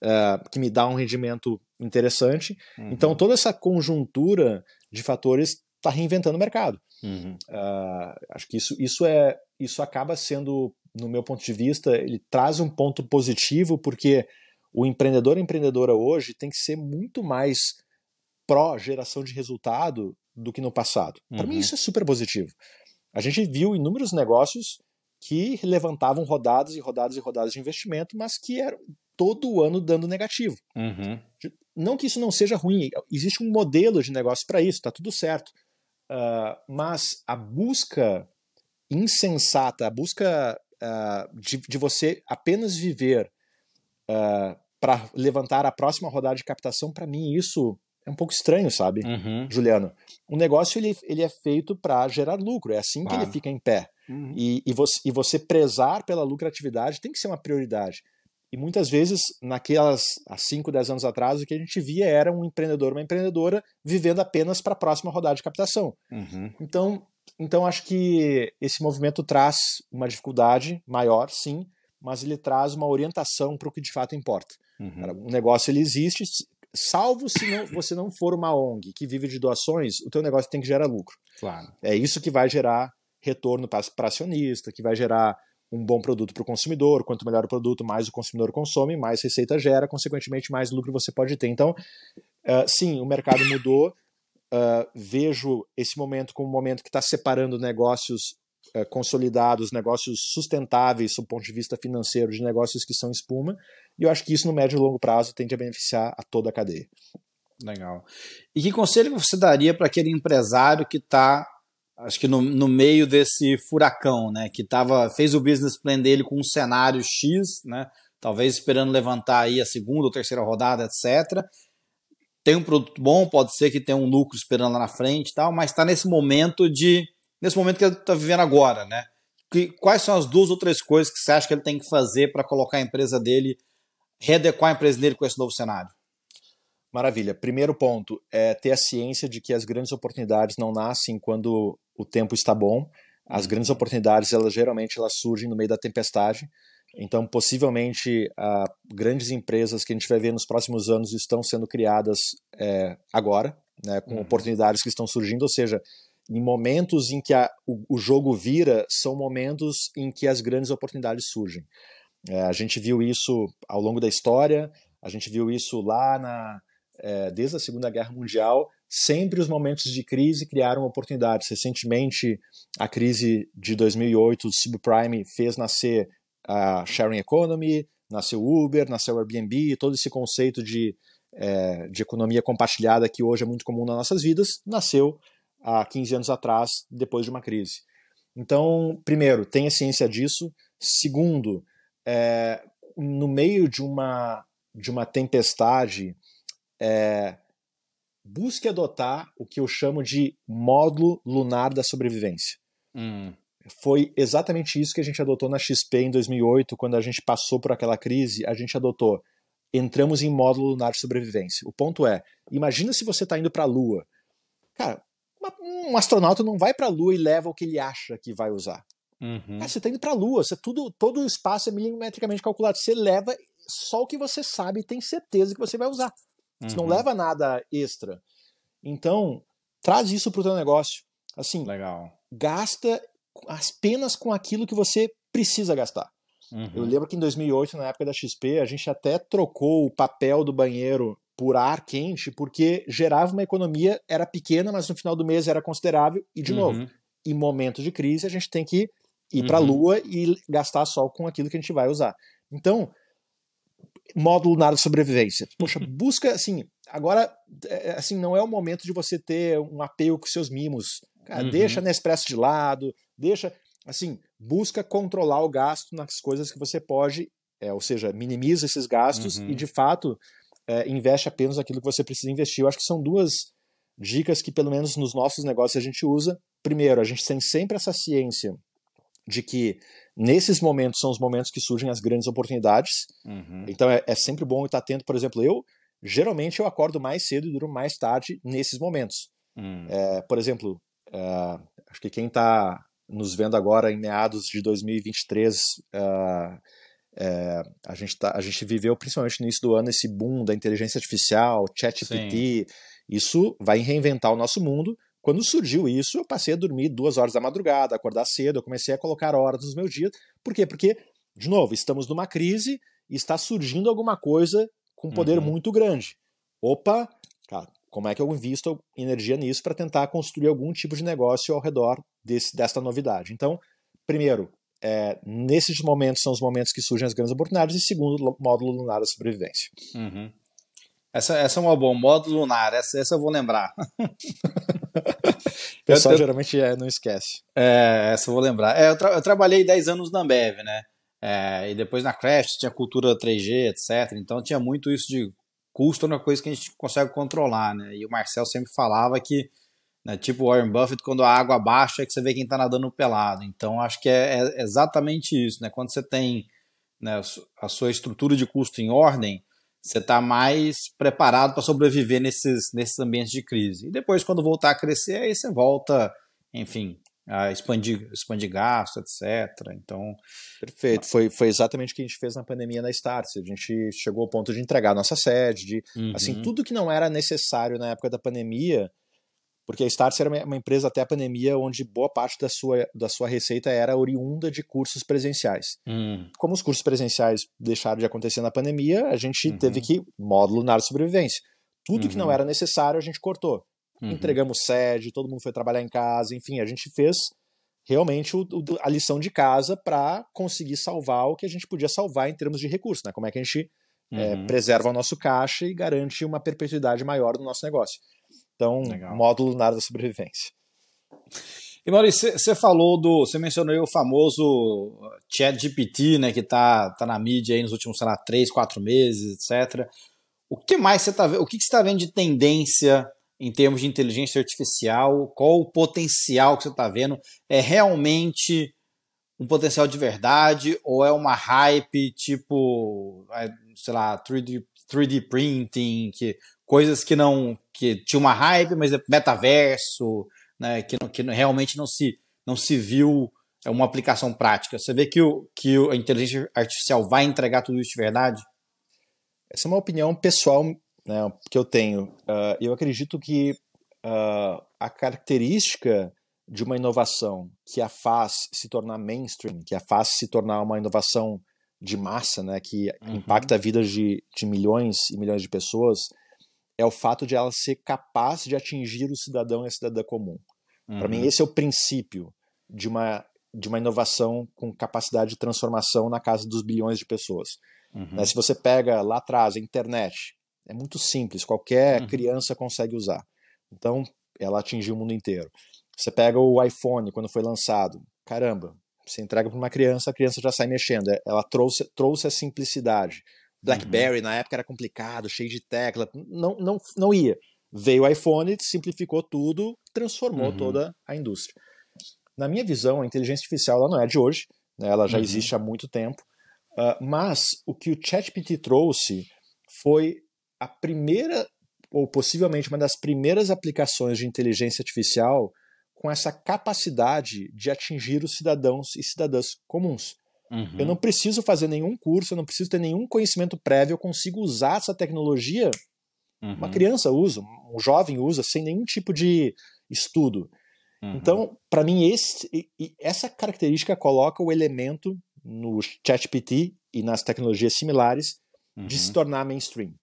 uh, que me dá um rendimento interessante. Uhum. Então, toda essa conjuntura de fatores está reinventando o mercado. Uhum. Uh, acho que isso, isso, é, isso acaba sendo, no meu ponto de vista, ele traz um ponto positivo, porque o empreendedor e empreendedora hoje tem que ser muito mais pró-geração de resultado do que no passado. Para uhum. mim, isso é super positivo. A gente viu inúmeros negócios que levantavam rodadas e rodadas e rodadas de investimento, mas que eram todo ano dando negativo. Uhum. Não que isso não seja ruim, existe um modelo de negócio para isso, está tudo certo. Uh, mas a busca insensata, a busca uh, de, de, você apenas viver uh, ah, para levantar a próxima rodada de captação, para mim isso é um pouco estranho, sabe, uhum. Juliano? O negócio ele, ele é feito para gerar lucro, é assim claro. que ele fica em pé. Uhum. E, e, você, e você prezar pela lucratividade tem que ser uma prioridade. E muitas vezes, naquelas há 5, 10 anos atrás, o que a gente via era um empreendedor, uma empreendedora vivendo apenas para a próxima rodada de captação. Uhum. Então, então, acho que esse movimento traz uma dificuldade maior, sim, mas ele traz uma orientação para o que de fato importa. Uhum. O negócio ele existe, salvo se não, você não for uma ONG que vive de doações, o teu negócio tem que gerar lucro. Claro. É isso que vai gerar retorno para acionista, que vai gerar um bom produto para o consumidor. Quanto melhor o produto, mais o consumidor consome, mais receita gera, consequentemente, mais lucro você pode ter. Então, uh, sim, o mercado mudou. Uh, vejo esse momento como um momento que está separando negócios uh, consolidados, negócios sustentáveis do ponto de vista financeiro, de negócios que são espuma. E eu acho que isso, no médio e longo prazo, tende a beneficiar a toda a cadeia. Legal. E que conselho você daria para aquele empresário que está acho que no, no meio desse furacão, né? Que tava, fez o business plan dele com um cenário X, né? Talvez esperando levantar aí a segunda ou terceira rodada, etc. Tem um produto bom, pode ser que tenha um lucro esperando lá na frente e tal, mas está nesse momento de. nesse momento que ele está vivendo agora, né? Que, quais são as duas ou três coisas que você acha que ele tem que fazer para colocar a empresa dele, readequar a empresa dele com esse novo cenário? Maravilha. Primeiro ponto é ter a ciência de que as grandes oportunidades não nascem quando o tempo está bom. As uhum. grandes oportunidades, elas geralmente elas surgem no meio da tempestade. Então, possivelmente, uh, grandes empresas que a gente vai ver nos próximos anos estão sendo criadas é, agora, né, com uhum. oportunidades que estão surgindo, ou seja, em momentos em que a, o, o, jogo vira, são momentos em que as grandes oportunidades surgem. É, a gente viu isso ao longo da história, a gente viu isso lá na, é, desde a Segunda Guerra Mundial, sempre os momentos de crise criaram oportunidades. Recentemente, a crise de 2008 do subprime fez nascer a sharing economy, nasceu Uber, nasceu Airbnb, todo esse conceito de, é, de economia compartilhada que hoje é muito comum nas nossas vidas, nasceu há 15 anos atrás, depois de uma crise. Então, primeiro, tenha ciência disso. Segundo, é, no meio de uma, de uma tempestade, é, busque adotar o que eu chamo de módulo lunar da sobrevivência. Hum. Foi exatamente isso que a gente adotou na XP em 2008, quando a gente passou por aquela crise, a gente adotou. Entramos em módulo lunar de sobrevivência. O ponto é, imagina se você está indo para a Lua. Cara, um astronauta não vai para a Lua e leva o que ele acha que vai usar. Uhum. Cara, você está indo para a Lua, você, tudo, todo o espaço é milimetricamente calculado. Você leva só o que você sabe e tem certeza que você vai usar. Você não uhum. leva nada extra. Então, traz isso para o teu negócio. Assim, Legal. gasta apenas com aquilo que você precisa gastar. Uhum. Eu lembro que em 2008, na época da XP, a gente até trocou o papel do banheiro por ar quente, porque gerava uma economia, era pequena, mas no final do mês era considerável. E, de uhum. novo, em momentos de crise, a gente tem que ir uhum. para a lua e gastar só com aquilo que a gente vai usar. Então, módulo lunar de sobrevivência. Poxa, <laughs> busca assim. Agora, é, assim, não é o momento de você ter um apego com seus mimos. Cara, uhum. Deixa a Nespresso de lado, deixa. Assim, busca controlar o gasto nas coisas que você pode, é, ou seja, minimiza esses gastos uhum. e, de fato, é, investe apenas aquilo que você precisa investir. Eu acho que são duas dicas que, pelo menos nos nossos negócios, a gente usa. Primeiro, a gente tem sempre essa ciência de que nesses momentos são os momentos que surgem as grandes oportunidades. Uhum. Então é, é, sempre bom estar atento. Por exemplo, eu geralmente eu acordo mais cedo e durmo mais tarde nesses momentos. Uhum. É, por exemplo, é, acho que quem está nos vendo agora em meados de 2023, é, é, a, gente tá, a gente viveu principalmente no início do ano esse boom da inteligência artificial, ChatGPT. Isso vai reinventar o nosso mundo quando surgiu isso, eu passei a dormir duas horas da madrugada, acordar cedo, eu comecei a colocar horas nos meus dias. Por quê? Porque, de novo, estamos numa crise e está surgindo alguma coisa com poder uhum. muito grande. Opa, cara, como é que eu invisto energia nisso para tentar construir algum tipo de negócio ao redor desse, desta novidade? Então, primeiro, é, nesses momentos são os momentos que surgem as grandes oportunidades, e segundo, módulo lunar da sobrevivência. Uhum. Essa, essa é uma boa, módulo lunar, essa, essa eu vou lembrar. <laughs> o pessoal eu, geralmente é, não esquece. É, essa eu vou lembrar. É, eu, tra eu, trabalhei 10 anos na Ambev, né? É, e depois na Craft tinha cultura 3G, etc. Então tinha muito isso de custo, é uma coisa que a gente consegue controlar, né? E o Marcel sempre falava que, né, tipo Warren Buffett, quando a água baixa é que você vê quem está nadando pelado. Então acho que é, é exatamente isso, né? Quando você tem né, a sua estrutura de custo em ordem, você está mais preparado para sobreviver nesses, nesses ambientes de crise. E depois, quando voltar a crescer, aí você volta, enfim, a expandir, expandir gasto, etc. Então. Perfeito. Foi, foi exatamente o que a gente fez na pandemia na Startse. A gente chegou ao ponto de entregar a nossa sede, de assim, uhum. assim, tudo que não era necessário na época da pandemia, porque a Startse era uma empresa até a pandemia onde boa parte da sua, da sua receita era oriunda de cursos presenciais. Uhum. Como os cursos presenciais deixaram de acontecer na pandemia, a gente uhum. teve que módulo na sobrevivência. Tudo que não uhum. era necessário a gente cortou. Uhum. Entregamos sede, todo mundo foi trabalhar em casa, enfim, a gente fez realmente o, o, a lição de casa para conseguir salvar o que a gente podia salvar em termos de recursos, né? Como é que a gente é, uhum. é, preserva o nosso caixa e garante uma perpetuidade maior do nosso negócio. Então, Legal. módulo lunar da sobrevivência. E Maurício, você falou do. Você mencionou o famoso Chat GPT, né? Que tá, tá na mídia aí nos últimos, sei lá, três, quatro meses, etc. O que mais você está vendo? O que, que você está vendo de tendência em termos de inteligência artificial? Qual o potencial que você está vendo? É realmente um potencial de verdade ou é uma hype tipo, é, sei lá, 3D, 3D printing, que, coisas que não que tinha uma hype, mas é metaverso, né, que, não, que realmente não se não se viu é uma aplicação prática. Você vê que, o, que a inteligência artificial vai entregar tudo isso de verdade? Essa é uma opinião pessoal né, que eu tenho. Uh, eu acredito que uh, a característica de uma inovação que a faz se tornar mainstream, que a faz se tornar uma inovação de massa, né, que uhum. impacta a vida de, de milhões e milhões de pessoas, é o fato de ela ser capaz de atingir o cidadão e a cidadã comum. Uhum. Para mim, esse é o princípio de uma, de uma inovação com capacidade de transformação na casa dos bilhões de pessoas. Uhum. Né, se você pega lá atrás a internet, é muito simples, qualquer uhum. criança consegue usar. Então, ela atingiu o mundo inteiro. Você pega o iPhone quando foi lançado, caramba, você entrega para uma criança, a criança já sai mexendo. É, ela trouxe, trouxe a simplicidade. BlackBerry uhum. na época era complicado, cheio de tecla, não, não, não ia. Veio o iPhone, simplificou tudo, transformou uhum. toda a indústria. Na minha visão, a inteligência artificial ela não é de hoje, né? ela já uhum. existe há muito tempo, uh, mas o que o ChatGPT trouxe foi a primeira, ou possivelmente uma das primeiras aplicações de inteligência artificial com essa capacidade de atingir os cidadãos e cidadãs comuns. Uhum. Eu não preciso fazer nenhum curso, eu não preciso ter nenhum conhecimento prévio, eu consigo usar essa tecnologia. Uhum. Uma criança usa, um jovem usa, sem nenhum tipo de estudo. Uhum. Então, para mim, esse, essa característica coloca o elemento no ChatGPT e nas tecnologias similares de se uhum. tornar mainstream.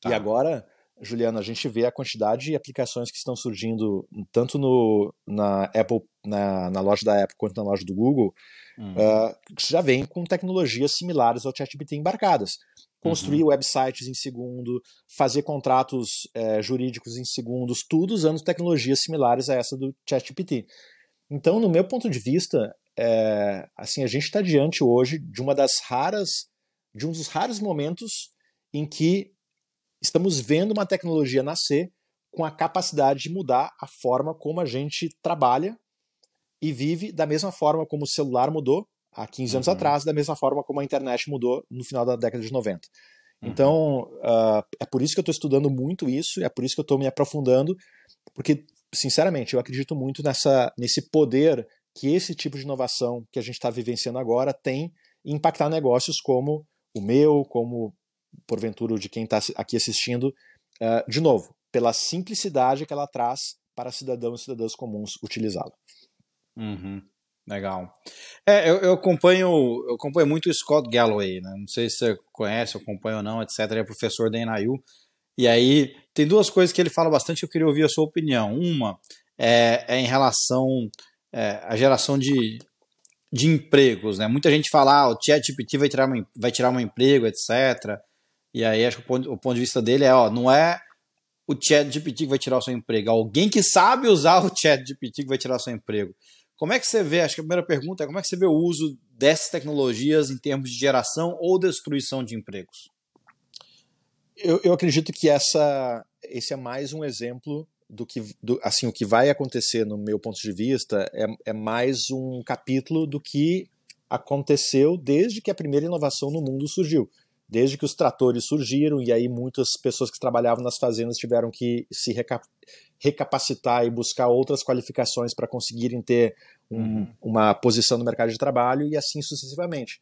Tá. E agora, Juliano, a gente vê a quantidade de aplicações que estão surgindo tanto no, na Apple, na, na loja da Apple quanto na loja do Google, uhum. uh, que já vem com tecnologias similares ao ChatGPT embarcadas. Construir uhum. websites em segundo, fazer contratos é, jurídicos em segundos, tudo usando tecnologias similares a essa do ChatGPT. Então, no meu ponto de vista, é, assim, a gente está diante hoje de uma das raras, de um dos raros momentos em que estamos vendo uma tecnologia nascer com a capacidade de mudar a forma como a gente trabalha e vive da mesma forma como o celular mudou há 15 anos uhum. atrás, da mesma forma como a internet mudou no final da década de 90. Uhum. Então, uh, é por isso que eu estou estudando muito isso, é por isso que eu estou me aprofundando, porque, sinceramente, eu acredito muito nessa, nesse poder que esse tipo de inovação que a gente está vivenciando agora tem em impactar negócios como o meu, como porventura, de quem está aqui assistindo, uh, de novo, pela simplicidade que ela traz para cidadãos e cidadãs comuns utilizá-la. Uhum. Legal. É, eu, eu, acompanho, eu acompanho muito o Scott Galloway, né? não sei se você conhece, acompanha ou não, etc. Ele é professor da NIU. E aí tem duas coisas que ele fala bastante que eu queria ouvir a sua opinião. Uma é, é em relação é, à geração de, de empregos. Né? Muita gente fala, ah, o ChatGPT vai tirar, vai tirar um emprego, etc. E aí acho que o ponto, o ponto de vista dele é, ó, não é o chat GPT que vai tirar o seu emprego, é alguém que sabe usar o chat GPT que vai tirar o seu emprego. Como é que você vê, acho que a primeira pergunta é como é que você vê o uso dessas tecnologias em termos de geração ou destruição de empregos? Eu, eu acredito que essa, esse é mais um exemplo do que, do, assim, o que vai acontecer no meu ponto de vista é, é mais um capítulo do que aconteceu desde que a primeira inovação no mundo surgiu. Desde que os tratores surgiram, e aí muitas pessoas que trabalhavam nas fazendas tiveram que se reca recapacitar e buscar outras qualificações para conseguirem ter um, uhum. uma posição no mercado de trabalho, e assim sucessivamente.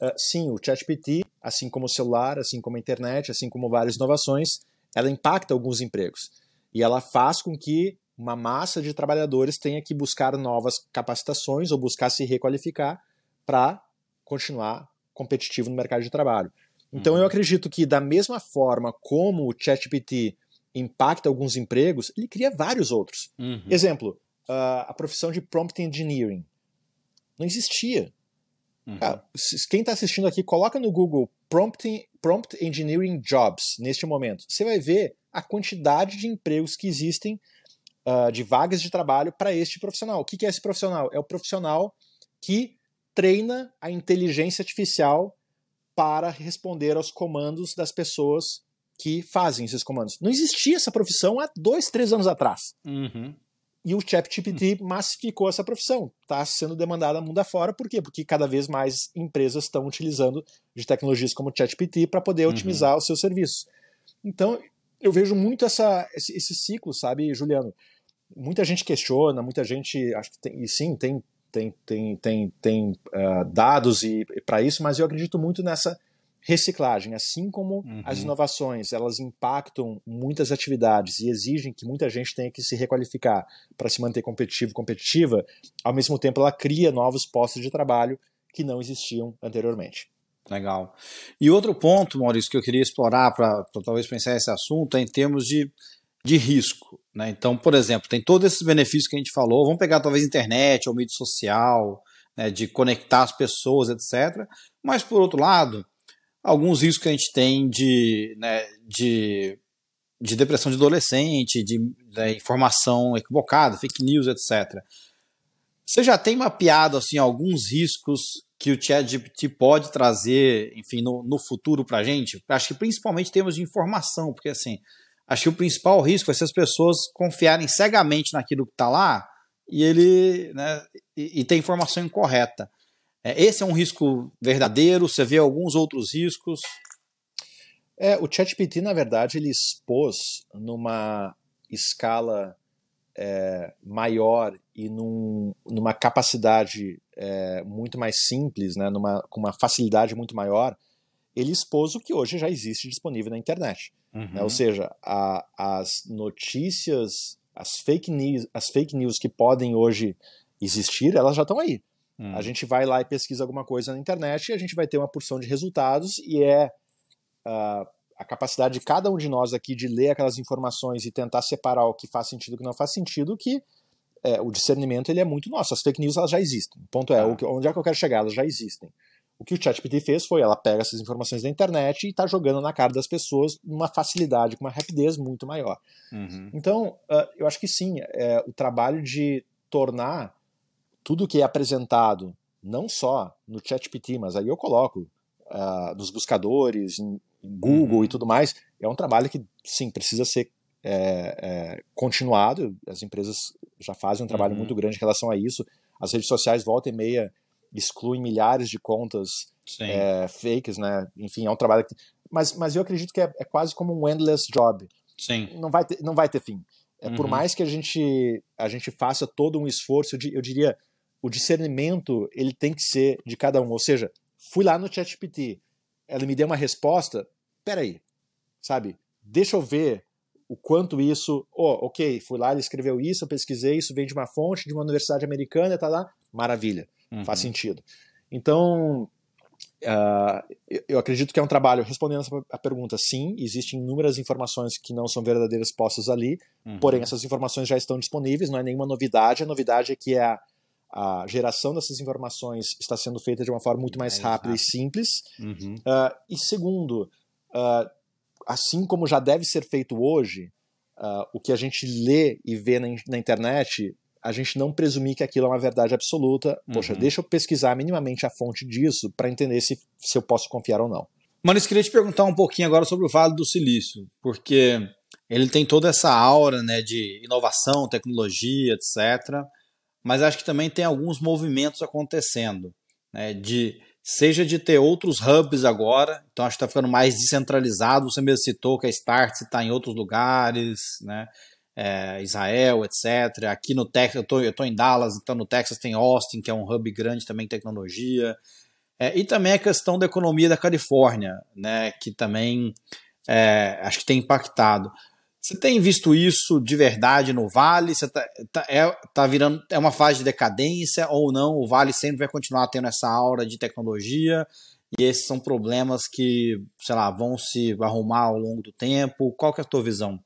Uh, sim, o ChatGPT, assim como o celular, assim como a internet, assim como várias inovações, ela impacta alguns empregos. E ela faz com que uma massa de trabalhadores tenha que buscar novas capacitações ou buscar se requalificar para continuar competitivo no mercado de trabalho. Então uhum. eu acredito que da mesma forma como o ChatGPT impacta alguns empregos, ele cria vários outros. Uhum. Exemplo, a profissão de prompt engineering não existia. Uhum. Ah, quem está assistindo aqui, coloca no Google prompt, prompt engineering jobs neste momento. Você vai ver a quantidade de empregos que existem, uh, de vagas de trabalho para este profissional. O que, que é esse profissional? É o profissional que treina a inteligência artificial para responder aos comandos das pessoas que fazem esses comandos. Não existia essa profissão há dois, três anos atrás. Uhum. E o ChatGPT uhum. massificou essa profissão. Está sendo demandada mundo afora. Por quê? Porque cada vez mais empresas estão utilizando de tecnologias como o ChatGPT para poder uhum. otimizar os seus serviços. Então, eu vejo muito essa, esse, esse, ciclo, sabe, Juliano? Muita gente questiona, muita gente, acho que tem, e sim, tem tem, tem, tem, tem uh, dados e, e para isso, mas eu acredito muito nessa reciclagem, assim como uhum. as inovações, elas impactam muitas atividades e exigem que muita gente tenha que se requalificar para se manter competitivo, competitiva, ao mesmo tempo ela cria novos postos de trabalho que não existiam anteriormente. Legal. E outro ponto, Maurício, que eu queria explorar para talvez pensar esse assunto é em termos de de risco. Né? Então, por exemplo, tem todos esses benefícios que a gente falou. Vamos pegar talvez internet ou mídia social, né, de conectar as pessoas, etc. Mas, por outro lado, alguns riscos que a gente tem de, né, de, de depressão de adolescente, de, de né, informação equivocada, fake news, etc. Você já tem mapeado assim, alguns riscos que o ChatGPT pode trazer, enfim, no, no futuro para a gente? Acho que principalmente temos de informação, porque assim, acho que o principal risco é se as pessoas confiarem cegamente naquilo que está lá e ele né, e, e tem informação incorreta. É, esse é um risco verdadeiro? Você vê alguns outros riscos? É, o ChatGPT, na verdade, ele expôs numa escala é, maior e num, numa capacidade é, muito mais simples, né, numa, com uma facilidade muito maior, ele expôs o que hoje já existe disponível na internet. Uhum. Né? Ou seja, a, as notícias, as fake, news, as fake news que podem hoje existir, elas já estão aí. Uhum. A gente vai lá e pesquisa alguma coisa na internet e a gente vai ter uma porção de resultados e é uh, a capacidade de cada um de nós aqui de ler aquelas informações e tentar separar o que faz sentido e o que não faz sentido que é, o discernimento ele é muito nosso. As fake news elas já existem. O ponto é, ah. onde é que eu quero chegar? Elas já existem. O que o ChatGPT fez foi, ela pega essas informações da internet e está jogando na cara das pessoas numa facilidade, com uma rapidez muito maior. Uhum. Então, uh, eu acho que sim, é, o trabalho de tornar tudo que é apresentado, não só no ChatGPT, mas aí eu coloco uh, nos buscadores, em, em Google uhum. e tudo mais, é um trabalho que, sim, precisa ser é, é, continuado. As empresas já fazem um trabalho uhum. muito grande em relação a isso. As redes sociais, volta e meia, excluem milhares de contas é, fakes, né? Enfim, é um trabalho que... Mas, mas eu acredito que é, é quase como um endless job. Sim. Não vai ter, não vai ter fim. É, uhum. Por mais que a gente, a gente faça todo um esforço, eu diria, o discernimento ele tem que ser de cada um. Ou seja, fui lá no ChatGPT, ela me deu uma resposta, peraí, sabe? Deixa eu ver o quanto isso. Oh, ok, fui lá, ele escreveu isso, eu pesquisei, isso vem de uma fonte de uma universidade americana, tá lá, maravilha. Uhum. Faz sentido. Então, uh, eu acredito que é um trabalho, respondendo a pergunta, sim, existem inúmeras informações que não são verdadeiras postas ali, uhum. porém essas informações já estão disponíveis, não é nenhuma novidade, a novidade é que a, a geração dessas informações está sendo feita de uma forma muito mais, rápida rápido. e simples. Uhum. Uh, e segundo, uh, assim como já deve ser feito hoje, o que a gente lê e vê na, na internet a gente não presumir que aquilo é uma verdade absoluta. Poxa, uhum. deixa eu pesquisar minimamente a fonte disso para entender se, se eu posso confiar ou não. Mano, eu queria te perguntar um pouquinho agora sobre o Vale do Silício, porque ele tem toda essa aura né, de inovação, tecnologia, etc. Mas acho que também tem alguns movimentos acontecendo. né, de seja de ter outros hubs agora, então acho que está ficando mais descentralizado. Você mesmo citou que a Start está em outros lugares, né? É, Israel, etc. Aqui no Texas, eu estou em Dallas, então no Texas tem Austin, que é um hub grande também em tecnologia. É, e também a questão da economia da Califórnia, né, que também é, acho que tem impactado. Você tem visto isso de verdade no Vale? Você tá, tá, é, tá virando é uma fase de decadência ou não? O Vale sempre vai continuar tendo essa aura de tecnologia e esses são problemas que, sei lá, vão se arrumar ao longo do tempo. Qual que é a tua visão?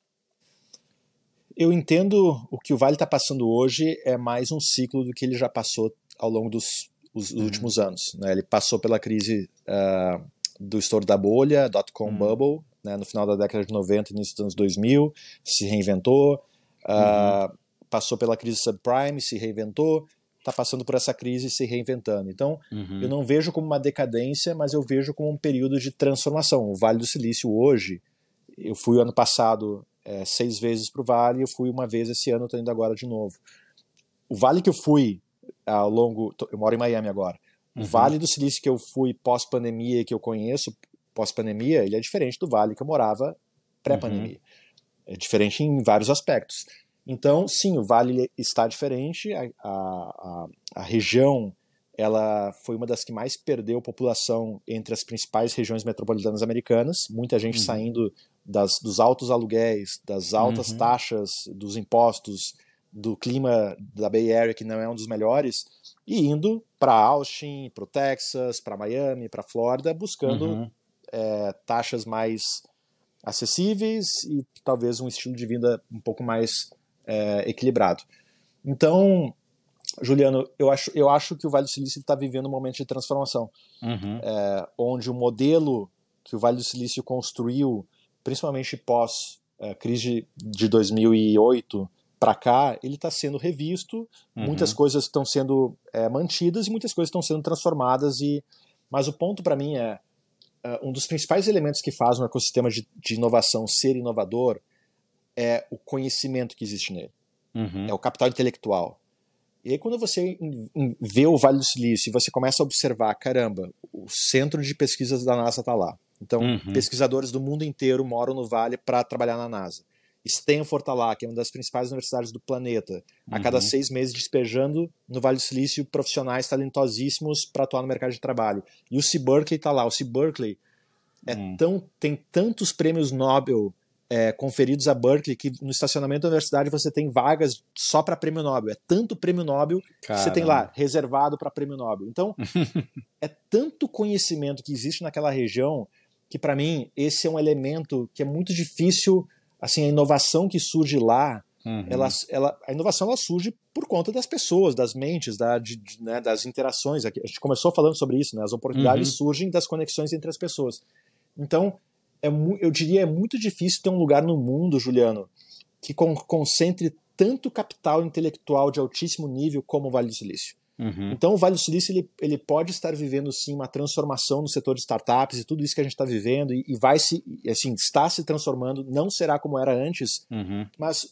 Eu entendo o que o Vale está passando hoje é mais um ciclo do que ele já passou ao longo dos uhum. últimos anos. Né? Ele passou pela crise uh, do estouro da bolha, dot-com uhum. bubble, né, no final da década de 90, início dos anos 2000, se reinventou, uh, passou pela crise subprime, se reinventou, está passando por essa crise e se reinventando. Então, uhum. eu não vejo como uma decadência, mas eu vejo como um período de transformação. O Vale do Silício hoje, eu fui ano passado é, seis vezes para o Vale, eu fui uma vez esse ano, estou indo agora de novo. O Vale que eu fui ao longo, eu moro em Miami agora. O uhum. Vale do Silício que eu fui pós-pandemia, que eu conheço, pós-pandemia, ele é diferente do vale que eu morava pré-pandemia. Uhum. É diferente em vários aspectos. Então, sim, o vale está diferente, a, a, a, região ela foi uma das que mais perdeu população entre as principais regiões metropolitanas americanas, muita gente uhum. saindo das, dos altos aluguéis, das altas uhum. taxas, dos impostos, do clima da Bay Area, que não é um dos melhores, e indo para Austin, para o Texas, para Miami, para Flórida, buscando uhum é, taxas mais acessíveis e talvez um estilo de vida um pouco mais é, equilibrado. Então, Juliano, eu acho, eu acho que o Vale do Silício está vivendo um momento de transformação, uhum. é, onde o modelo que o Vale do Silício construiu, principalmente pós é, crise de 2008 para cá, ele está sendo revisto, uhum. muitas coisas estão sendo é, mantidas e muitas coisas estão sendo transformadas. E, mas o ponto para mim é uh, um dos principais elementos que faz um ecossistema de, de, inovação ser inovador é o conhecimento que existe nele. Uhum. É o capital intelectual. E aí, quando você vê o Vale do Silício e você começa a observar, caramba, o centro de pesquisas da NASA está lá. Então, uhum. pesquisadores do mundo inteiro moram no Vale para trabalhar na NASA. Stanford está lá, que é uma das principais universidades do planeta, a uhum. cada seis meses despejando no Vale do Silício profissionais talentosíssimos para atuar no mercado de trabalho. E o C. Berkeley está lá. O C. Berkeley é uhum. tão, tem tantos prêmios Nobel é, conferidos a Berkeley que no estacionamento da universidade você tem vagas só para prêmio Nobel. É tanto prêmio Nobel Caramba. que você tem lá reservado para prêmio Nobel. Então, <laughs> é tanto conhecimento que existe naquela região que para mim esse é um elemento que é muito difícil assim, a inovação que surge lá, uhum. ela, ela, a inovação ela surge por conta das pessoas, das mentes, da, de, de, né, das interações. A gente começou falando sobre isso, né? as oportunidades uhum. surgem das conexões entre as pessoas. Então, é, eu diria é muito difícil ter um lugar no mundo, Juliano, que con concentre tanto capital intelectual de altíssimo nível como o Vale do Silício. Uhum. Então, o Vale do Silício ele, ele pode estar vivendo sim uma transformação no setor de startups e tudo isso que a gente está vivendo e, e, vai se assim está se transformando. Não será como era antes, uhum. mas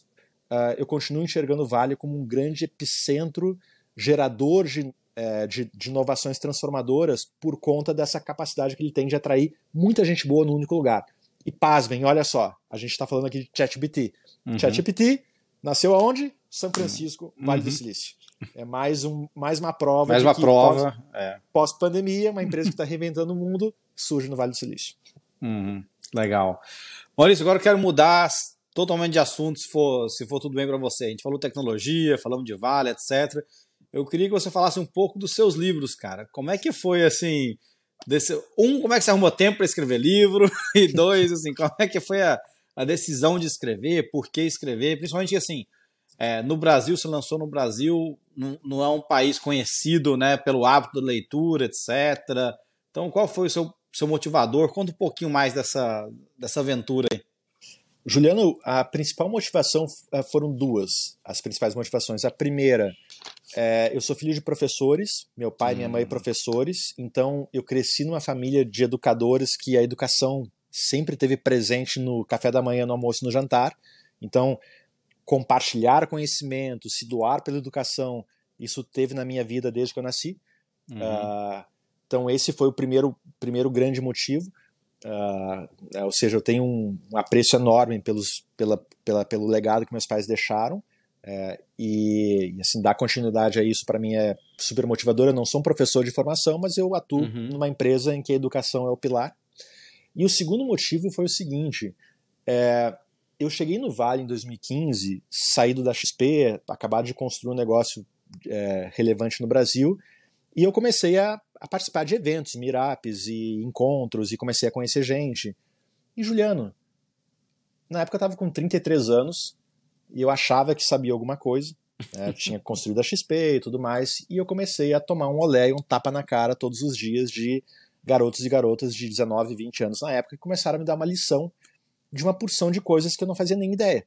uh, eu continuo enxergando o Vale como um grande epicentro gerador de, uh, de, de, inovações transformadoras por conta dessa capacidade que ele tem de atrair muita gente boa no único lugar. E pasmem, olha só, a gente está falando aqui de ChatGPT. Uhum. ChatGPT nasceu aonde? São Francisco, Vale do uhum. Silício. É mais, um, mais uma prova. Mais uma prova. Pós-pandemia, é. uma empresa que está reinventando o mundo surge no Vale do Silício. Uhum, legal. Maurício, agora eu quero mudar totalmente de assunto, se for, se for tudo bem para você. A gente falou tecnologia, falamos de Vale, etc. Eu queria que você falasse um pouco dos seus livros, cara. Como é que foi assim? Desse, um, como é que você arrumou tempo para escrever livro? <laughs> E dois, assim, como é que foi a, a decisão de escrever? Por que escrever? Principalmente assim, é, no Brasil, se lançou no Brasil, não, não, é um país conhecido né, pelo hábito de leitura, etc. Então, qual foi o seu, seu motivador? Conta um pouquinho mais dessa, dessa aventura aí. Juliano, a principal motivação eh, foram duas, as principais motivações. A primeira, é, eu sou filho de professores, meu pai e minha mãe hum. professores, então eu cresci numa família de educadores que a educação sempre teve presente no café da manhã, no almoço e no jantar. Então, compartilhar conhecimento, se doar pela educação, isso teve na minha vida desde que eu nasci. Uhum. Uh, então esse foi o primeiro, primeiro grande motivo. Uh, ou seja, eu tenho um, um apreço enorme pelos, pela, pela, pelo legado que meus pais deixaram. É, e, e, assim, dar continuidade a isso para mim é super motivador. Eu não sou um professor de formação, mas eu atuo uhum. numa empresa em que a educação é o pilar. E o segundo motivo foi o seguinte: é, eu cheguei no Vale em 2015, saído da XP, acabado de construir um negócio é, relevante no Brasil, e eu comecei a, a, participar de eventos, meetups e encontros, e comecei a conhecer gente. E Juliano, na época eu estava com 33 anos, e eu achava que sabia alguma coisa, né? tinha construído a XP e tudo mais, e eu comecei a tomar um olé e um tapa na cara todos os dias de garotos e garotas de 19, 20 anos na época, que começaram a me dar uma lição de uma porção de coisas que eu não fazia nem ideia.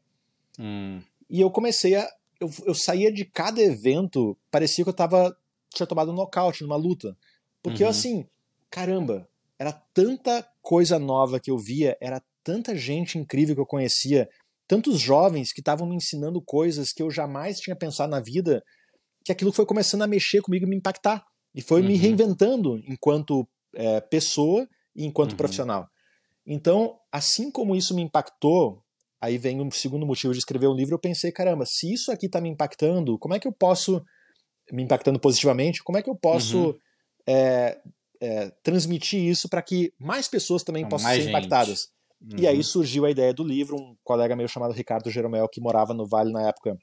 Hum. E eu comecei a. Eu, eu saía de cada evento, parecia que eu tava, tinha tomado um nocaute numa luta. Porque uhum. eu, assim, caramba, era tanta coisa nova que eu via, era tanta gente incrível que eu conhecia, tantos jovens que estavam me ensinando coisas que eu jamais tinha pensado na vida, que aquilo foi começando a mexer comigo e me impactar. E foi uhum. me reinventando enquanto é, pessoa e enquanto uhum. profissional. Então, assim como isso me impactou, aí vem um segundo motivo de escrever um livro, eu pensei, caramba, se isso aqui está me impactando, como é que eu posso, me impactando positivamente, como é que eu posso uhum. é, é, transmitir isso para que mais pessoas também possam ser gente. impactadas? Uhum. E aí uhum. surgiu a ideia do livro. Um colega meu chamado Ricardo Jeromel, que morava no Vale na época,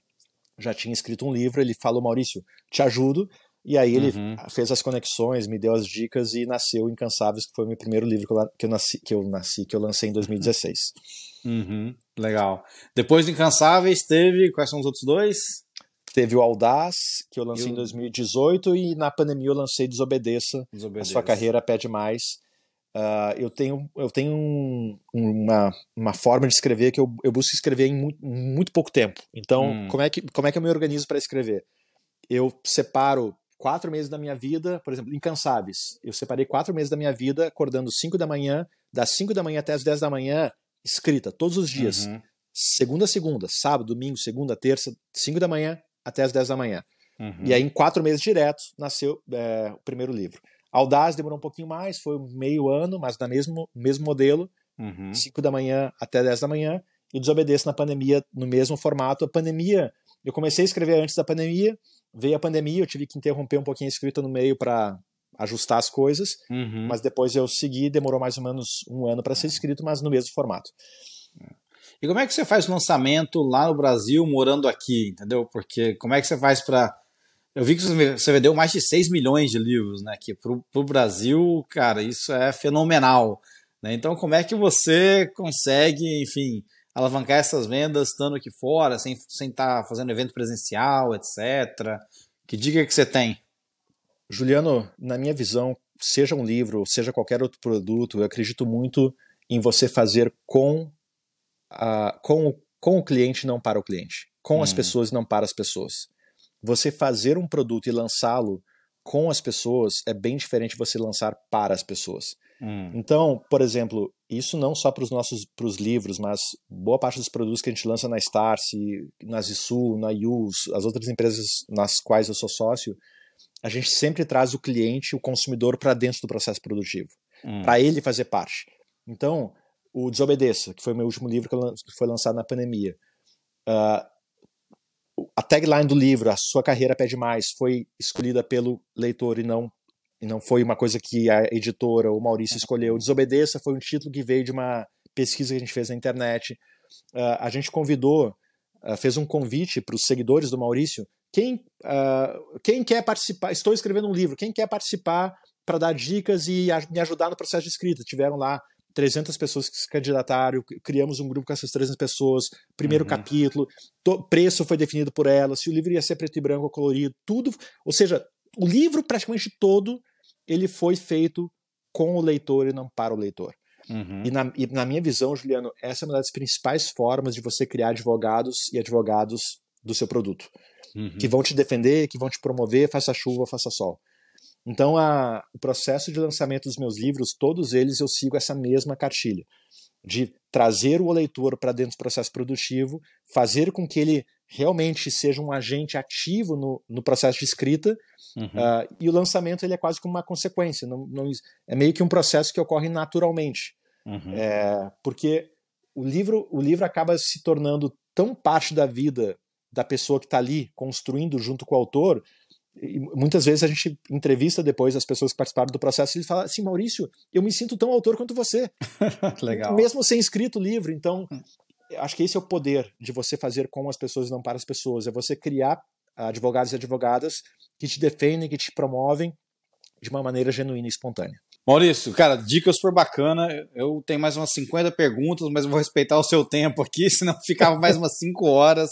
já tinha escrito um livro. Ele falou: Maurício, te ajudo. E aí ele uhum. fez as conexões, me deu as dicas e nasceu Incansáveis, que foi o meu primeiro livro que eu, que eu, nasci, que eu nasci, que eu lancei em 2016. Uhum. Legal. Depois do Incansáveis teve. Quais são os outros dois? Teve o Audaz, que eu lancei eu... em 2018, e na pandemia eu lancei Desobedeça. Desobedeça. A sua carreira pede mais. Uh, eu tenho, eu tenho um, uma, uma forma de escrever que eu, eu busco escrever em muito, muito pouco tempo. Então, hum. como, é que, como é que eu me organizo para escrever? Eu separo quatro meses da minha vida, por exemplo, incansáveis. Eu separei quatro meses da minha vida acordando 5 da manhã, das 5 da manhã até as 10 da manhã, escrita, todos os dias. Uhum. Segunda a segunda, sábado, domingo, segunda, terça, 5 da manhã até as 10 da manhã. Uhum. E aí, em quatro meses diretos, nasceu é, o primeiro livro. Audaz demorou um pouquinho mais, foi meio ano, mas no mesmo, mesmo modelo, uhum. 5 da manhã até 10 da manhã, e Desobedeço na pandemia no mesmo formato. A pandemia, eu comecei a escrever antes da pandemia, veio a pandemia, eu tive que interromper um pouquinho a escrita no meio para ajustar as coisas, uhum. mas depois eu segui, demorou mais ou menos um ano para ser escrito, mas no mesmo formato. E como é que você faz o lançamento lá no Brasil, morando aqui, entendeu? Porque como é que você faz para eu vi que você vendeu mais de 6 milhões de livros, né? Que para o Brasil, cara, isso é fenomenal. Né? Então, como é que você consegue, enfim, alavancar essas vendas estando aqui fora, sem estar sem tá fazendo evento presencial, etc. Que dica que você tem? Juliano, na minha visão, seja um livro, seja qualquer outro produto, eu acredito muito em você fazer com, a, com, com o cliente, não para o cliente. Com hum. as pessoas, não para as pessoas você fazer um produto e lançá-lo com as pessoas é bem diferente de você lançar para as pessoas. Hum. Então, por exemplo, isso não só para os nossos pros livros, mas boa parte dos produtos que a gente lança na Starse, na Zisul, na Yus, as outras empresas nas quais eu sou sócio, a gente sempre traz o cliente, o consumidor para dentro do processo produtivo, hum. para ele fazer parte. Então, o Desobedeça, que foi o meu último livro que foi lançado na pandemia, uh, a tagline do livro, A Sua Carreira Pede Mais, foi escolhida pelo leitor e não, e não foi uma coisa que a editora ou o Maurício escolheu. Desobedeça foi um título que veio de uma pesquisa que a gente fez na internet. Uh, a gente convidou, uh, fez um convite para os seguidores do Maurício. Quem, uh, quem quer participar? Estou escrevendo um livro. Quem quer participar para dar dicas e a, me ajudar no processo de escrita? Tiveram lá 300 pessoas que se candidataram, criamos um grupo com essas 300 pessoas, primeiro uhum. capítulo, to, preço foi definido por ela, se o livro ia ser preto e branco ou colorido, tudo, ou seja, o livro praticamente todo, ele foi feito com o leitor e não para o leitor. Uhum. E, na, e na minha visão, Juliano, essa é uma das principais formas de você criar advogados e advogados do seu produto, uhum. que vão te defender, que vão te promover, faça chuva, faça sol. Então, a, o processo de lançamento dos meus livros, todos eles eu sigo essa mesma cartilha, de trazer o leitor para dentro do processo produtivo, fazer com que ele realmente seja um agente ativo no, no processo de escrita, uhum. uh, e o lançamento ele é quase como uma consequência, não, não, é meio que um processo que ocorre naturalmente, uhum. é, porque o livro, o livro acaba se tornando tão parte da vida da pessoa que está ali construindo junto com o autor, e muitas vezes a gente entrevista depois as pessoas que participaram do processo e eles falam assim, Maurício, eu me sinto tão autor quanto você. <laughs> Legal. Mesmo sem escrito o livro. Então, acho que esse é o poder de você fazer com as pessoas e não para as pessoas. É você criar advogados e advogadas que te defendem, que te promovem de uma maneira genuína e espontânea. Maurício, cara, dica super bacana. Eu tenho mais umas 50 perguntas, mas eu vou respeitar o seu tempo aqui, <laughs> senão ficava mais umas 5 horas.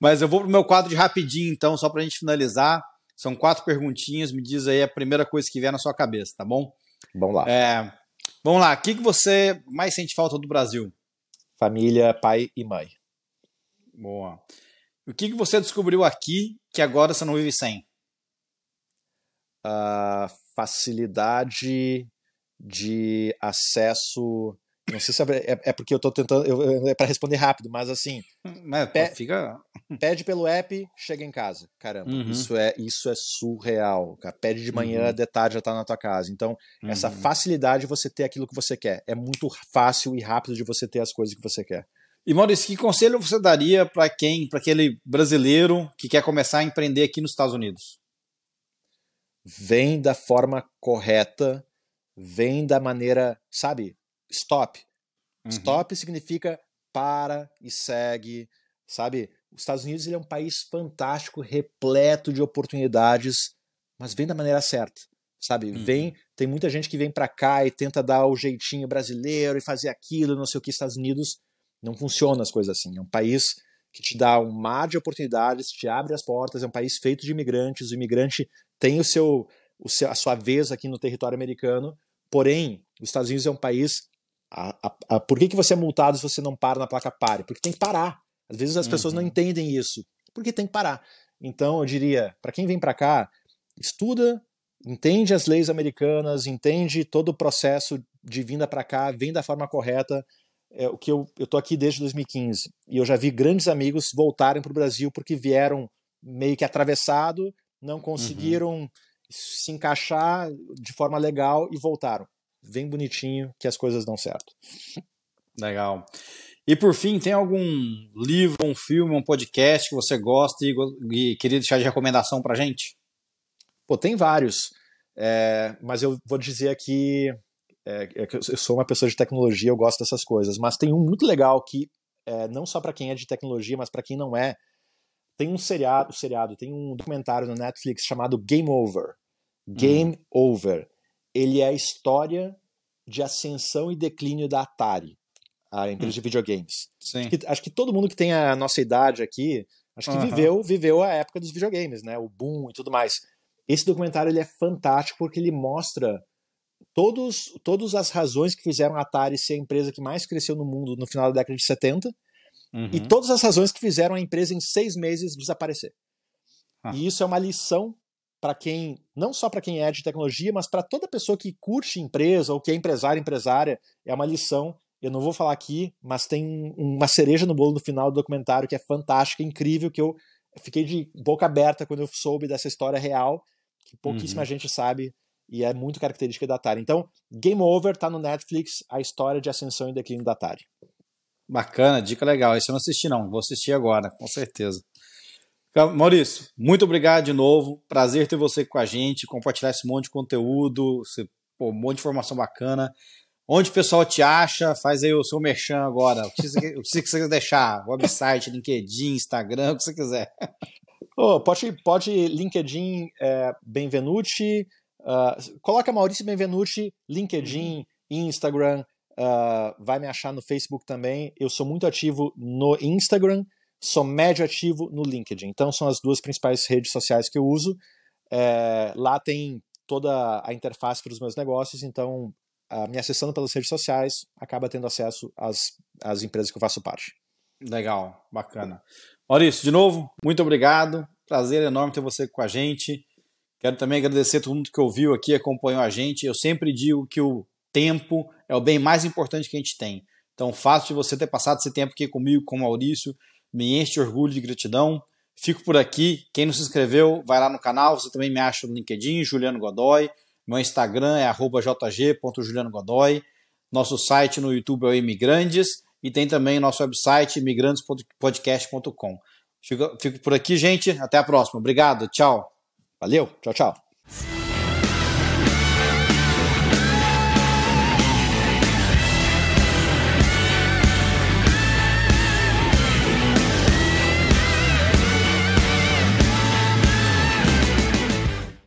Mas eu vou pro meu quadro de rapidinho, então, só para a gente finalizar. São quatro perguntinhas, me diz aí a primeira coisa que vier na sua cabeça, tá bom? Vamos lá. É, vamos lá, o que, que você mais sente falta do Brasil? Família, pai e mãe. Boa. O que, que você descobriu aqui que agora você não vive sem? A facilidade de acesso. Não sei se é, é, é porque eu estou tentando. Eu, é para responder rápido, mas assim. Mas, pe fica... <laughs> Pede pelo app, chega em casa. Caramba, uhum. isso, é, isso é surreal. Cara. Pede de manhã, uhum. de tarde já está na tua casa. Então, uhum. essa facilidade de você ter aquilo que você quer. É muito fácil e rápido de você ter as coisas que você quer. E Maurício, que conselho você daria para quem, para aquele brasileiro que quer começar a empreender aqui nos Estados Unidos? Vem da forma correta, vem da maneira, sabe? Stop. Uhum. Stop significa para e segue, sabe? Os Estados Unidos ele é um país fantástico, repleto de oportunidades, mas vem da maneira certa, sabe? Uhum. Vem, tem muita gente que vem para cá e tenta dar o jeitinho brasileiro e fazer aquilo, não sei o que. Estados Unidos não funciona as coisas assim. É um país que te dá um mar de oportunidades, te abre as portas, é um país feito de imigrantes, o imigrante tem o seu, o seu a sua vez aqui no território americano, porém, os Estados Unidos é um país a, a, a, por que, que você é multado se você não para na placa pare? Porque tem que parar. Às vezes as uhum. pessoas não uhum. entendem isso. Porque tem que parar. Então, eu diria, para quem vem para cá, estuda, entende as leis americanas, entende todo o processo de vinda para cá, vem da forma correta, é, o que eu eu tô aqui desde 2015 e eu já vi grandes amigos voltarem para o Brasil porque vieram meio que atravessado, não conseguiram uhum. se encaixar de forma legal e voltaram. Vem bonitinho que as coisas dão certo. Legal. E por fim, tem algum livro, um filme, um podcast que você gosta e, e queria deixar de recomendação para gente? Pô, tem vários. É, mas eu vou dizer aqui é, é eu sou uma pessoa de tecnologia, eu gosto dessas coisas, mas tem um muito legal que, é, não só para quem é de tecnologia, mas para quem não é, tem um seriado, seriado, tem um documentário no Netflix chamado Game Over. Game hum. Over. Ele é a história de ascensão e declínio da Atari, a empresa hum. de videogames. Acho que, acho que, todo mundo que tem a nossa idade aqui, acho que uhum. viveu, viveu a época dos videogames, né? O boom e tudo mais. Esse documentário ele é fantástico porque ele mostra todos, todas as razões que fizeram a Atari ser a empresa que mais cresceu no mundo no final da década de 70 uhum. e todas as razões que fizeram a empresa em seis meses desaparecer. Ah. E isso é uma lição para quem, não só para quem é de tecnologia, mas para toda pessoa que curte empresa ou que é empresário, empresária, é uma lição. Eu não vou falar aqui, mas tem uma cereja no bolo no final do documentário que é fantástica, incrível, que eu fiquei de boca aberta quando eu soube dessa história real, que pouquíssima uhum. gente sabe e é muito característica da Atari. Então, Game Over tá no Netflix, a história de ascensão e declínio da Atari. Bacana, dica legal. Esse eu não assisti não, vou assistir agora, com certeza. Maurício, muito obrigado de novo. Prazer ter você com a gente, compartilhar esse monte de conteúdo, pô, um monte de informação bacana. Onde o pessoal te acha? Faz aí o seu merchan agora. O que você, o que você quiser deixar? Website, LinkedIn, Instagram, o que você quiser. Oh, pode, pode LinkedIn é, Benvenuti, Uh, coloca Maurício Benvenuti, LinkedIn, Instagram, uh, vai me achar no Facebook também. Eu sou muito ativo no Instagram, sou médio ativo no LinkedIn. Então são as duas principais redes sociais que eu uso. É, lá tem toda a interface para os meus negócios, então uh, me acessando pelas redes sociais acaba tendo acesso às, às empresas que eu faço parte. Legal, bacana. Maurício, de novo, muito obrigado. Prazer enorme ter você com a gente. Quero também agradecer a todo mundo que ouviu aqui, acompanhou a gente. Eu sempre digo que o tempo é o bem mais importante que a gente tem. Então, faço de você ter passado esse tempo aqui comigo, com o Maurício, me enche de orgulho e gratidão. Fico por aqui. Quem não se inscreveu, vai lá no canal. Você também me acha no LinkedIn, Juliano Godoy. Meu Instagram é jg.julianogodoy. Nosso site no YouTube é o Imigrantes. E tem também nosso website, imigrantespodcast.com. Fico, fico por aqui, gente. Até a próxima. Obrigado. Tchau. Valeu. Tchau, tchau.